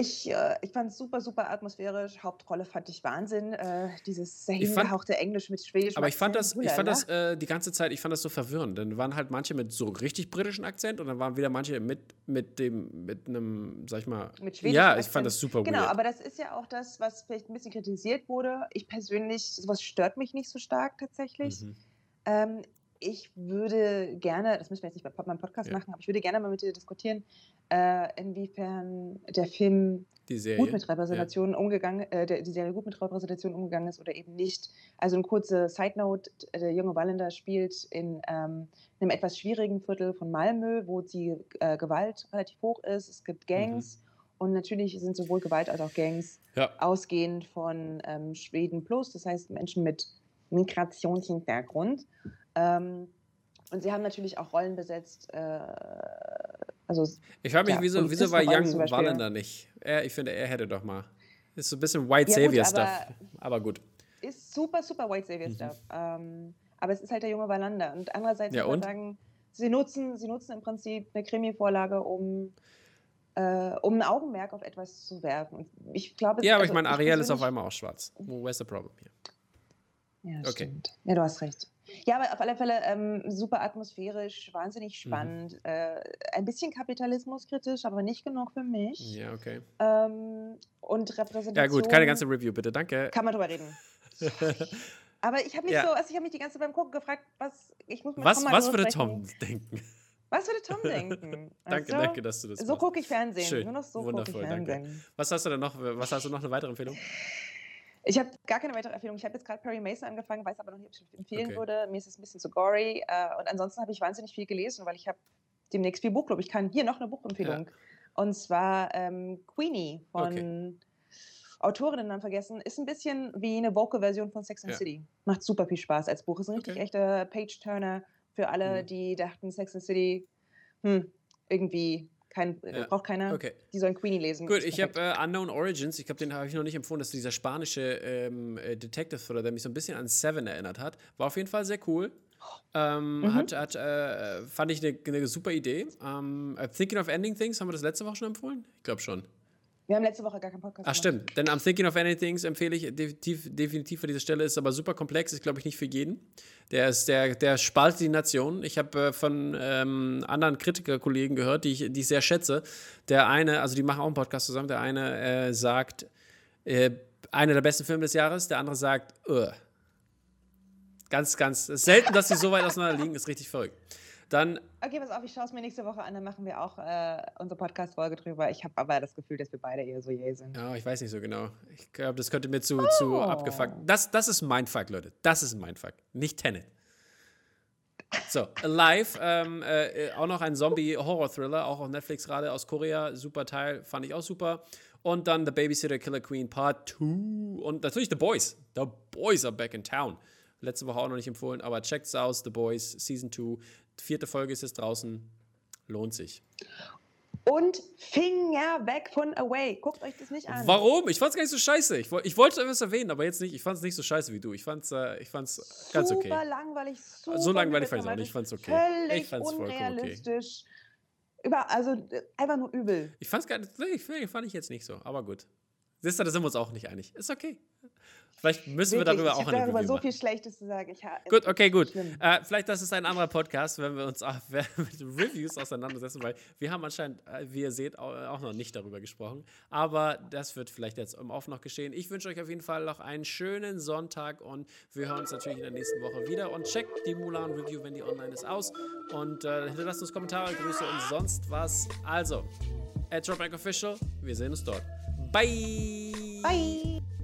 Ich, äh, ich fand es super, super atmosphärisch. Hauptrolle fand ich Wahnsinn. Äh, dieses sehr hingehauchte Englisch mit Schwedisch. Aber ich fand das, ich fand das äh, die ganze Zeit, ich fand das so verwirrend. Dann waren halt manche mit so richtig britischen Akzent und dann waren wieder manche mit, mit dem, mit einem, sag ich mal. Mit Schwedisch. Ja, ich fand das super Genau, weird. aber das ist ja auch das, was vielleicht ein bisschen kritisiert wurde. Ich persönlich, sowas stört mich nicht so stark tatsächlich. Mhm. Ähm, ich würde gerne, das müssen wir jetzt nicht bei meinem Podcast ja. machen, aber ich würde gerne mal mit dir diskutieren, äh, inwiefern der Film gut mit Repräsentation ja. umgegangen, äh, der, die Serie gut mit Repräsentation umgegangen ist oder eben nicht. Also eine kurze Side Note: Der junge Wallander spielt in ähm, einem etwas schwierigen Viertel von Malmö, wo die äh, Gewalt relativ hoch ist. Es gibt Gangs. Mhm. Und natürlich sind sowohl Gewalt als auch Gangs Ja. ausgehend von ähm, Schweden Plus, das heißt Menschen mit Migrationshintergrund. Ähm, und sie haben natürlich auch Rollen besetzt. Äh, also Ich frage mich, Ja, wieso, wieso war Young. Wallander nicht? Er, ich finde, er hätte doch mal. Ist so ein bisschen White Ja, gut, Savior aber- Stuff. Aber gut. ist super, super White Savior Mhm. Stuff. Ähm, aber es ist halt der junge Wallander. Und andererseits Ja, muss man sagen, sie nutzen, sie nutzen im Prinzip eine Krimi-Vorlage, um, äh, um ein Augenmerk auf etwas zu werfen. Und ich glaube, Ja, aber also ich meine, Ariel ist auf einmal auch schwarz. Where's the problem here? Ja, Okay. stimmt. Ja, du hast recht. Ja, aber auf alle Fälle ähm, super atmosphärisch, wahnsinnig Mhm. spannend. Äh, ein bisschen kapitalismuskritisch, aber nicht genug für mich. Ja, okay. Ähm, und Repräsentation. Ja, gut, keine ganze Review, bitte. Danke. Kann man drüber reden. Aber ich habe mich Ja. so, also ich habe mich die ganze Zeit beim Gucken gefragt, was ich muss mit Was, Tom mal was würde. Tom denken? Was würde Tom denken? danke, du? danke, dass du das So gucke ich Fernsehen. Schön, Nur noch so gucke ich wundervoll, danke. Fernsehen. Was hast du denn noch? Was hast du noch eine weitere Empfehlung? Ich habe gar keine weitere Empfehlung. Ich habe jetzt gerade Perry Mason angefangen, weiß aber noch nicht, ob ich es empfehlen Okay. würde. Mir ist es ein bisschen zu gory. Äh, und ansonsten habe ich wahnsinnig viel gelesen, weil ich habe demnächst viel Buchclub. Ich kann hier noch eine Buchempfehlung. Und zwar ähm, Queenie von Autorinnennamen vergessen. Ist ein bisschen wie eine Vocal-Version von Sex and Ja. City. Macht super viel Spaß als Buch. Ist ein richtig Okay. echter Page-Turner für alle, Mhm. die dachten, Sex and City, hm, irgendwie kein, Ja. braucht keiner. Okay. Die sollen Queenie lesen. Gut, ich habe äh, Unknown Origins, ich glaube, den habe ich noch nicht empfohlen, das ist dieser spanische ähm, äh, Detective Thriller, der mich so ein bisschen an Seven erinnert hat. War auf jeden Fall sehr cool. Ähm, Mhm. hat, hat, äh, fand ich eine, eine super Idee. Ähm, äh, Thinking of Ending Things, haben wir das letzte Woche schon empfohlen? Ich glaube schon. Wir haben letzte Woche gar keinen Podcast Ach, gemacht. stimmt. Denn am Thinking of Ending Things empfehle ich definitiv, definitiv für diese Stelle, ist aber super komplex, ist, glaube ich, nicht für jeden. Der, ist, der, der spaltet die Nation. Ich habe äh, von ähm, anderen Kritikerkollegen gehört, die ich, die ich sehr schätze. Der eine, also die machen auch einen Podcast zusammen, der eine äh, sagt, äh, einer der besten Filme des Jahres, der andere sagt, Ugh. Ganz, ganz, selten, dass sie so weit auseinander liegen, ist richtig verrückt. Dann Okay, pass auf, ich schaue es mir nächste Woche an, dann machen wir auch äh, unsere Podcast-Folge drüber. Ich habe aber das Gefühl, dass wir beide eher so yay sind. Ja, ich weiß nicht so genau. Ich glaube, das könnte mir zu, zu Oh. abgefuckt. Das, das ist mein Fuck, Leute. Das ist mein Fuck. Nicht Tenet. So, Alive, ähm, äh, auch noch ein Zombie-Horror-Thriller, auch auf Netflix gerade aus Korea. Super Teil, fand ich auch super. Und dann The Babysitter Killer Queen Part 2. Und natürlich The Boys. The Boys are back in town. Letzte Woche auch noch nicht empfohlen, aber checkt's aus. The Boys, Season 2. Vierte Folge ist jetzt draußen. Lohnt sich. Und Finger weg von Away. Guckt euch das nicht an. Warum? Ich fand's gar nicht so scheiße. Ich, ich wollte etwas erwähnen, aber jetzt nicht. Ich fand's nicht so scheiße wie du. Ich fand's, äh, ich fand's ganz okay. Super langweilig, super So langweilig fand ich's auch nicht. Ich fand's okay. Völlig Ich fand's vollkommen okay. unrealistisch. Über, also einfach nur übel. Ich fand's gar nicht, nee, ich- fand ich jetzt nicht so, aber gut. Siehst du, da sind wir uns auch nicht einig. Ist okay. Vielleicht müssen wir Wirklich, darüber ich auch eine darüber Review so machen. viel Schlechtes zu sagen. Ich, Gut, okay, gut. Äh, vielleicht das ist ein anderer Podcast, wenn wir uns auch mit Reviews auseinandersetzen, weil wir haben anscheinend, äh, wie ihr seht, au- auch noch nicht darüber gesprochen. Aber das wird vielleicht jetzt im Off noch geschehen. Ich wünsche euch auf jeden Fall noch einen schönen Sonntag und wir hören uns natürlich in der nächsten Woche wieder. Und checkt die Mulan Review, wenn die online ist, aus. Und äh, hinterlasst uns Kommentare, Grüße und sonst was. Also, at Dropback Official, wir sehen uns dort. Bye! Bye.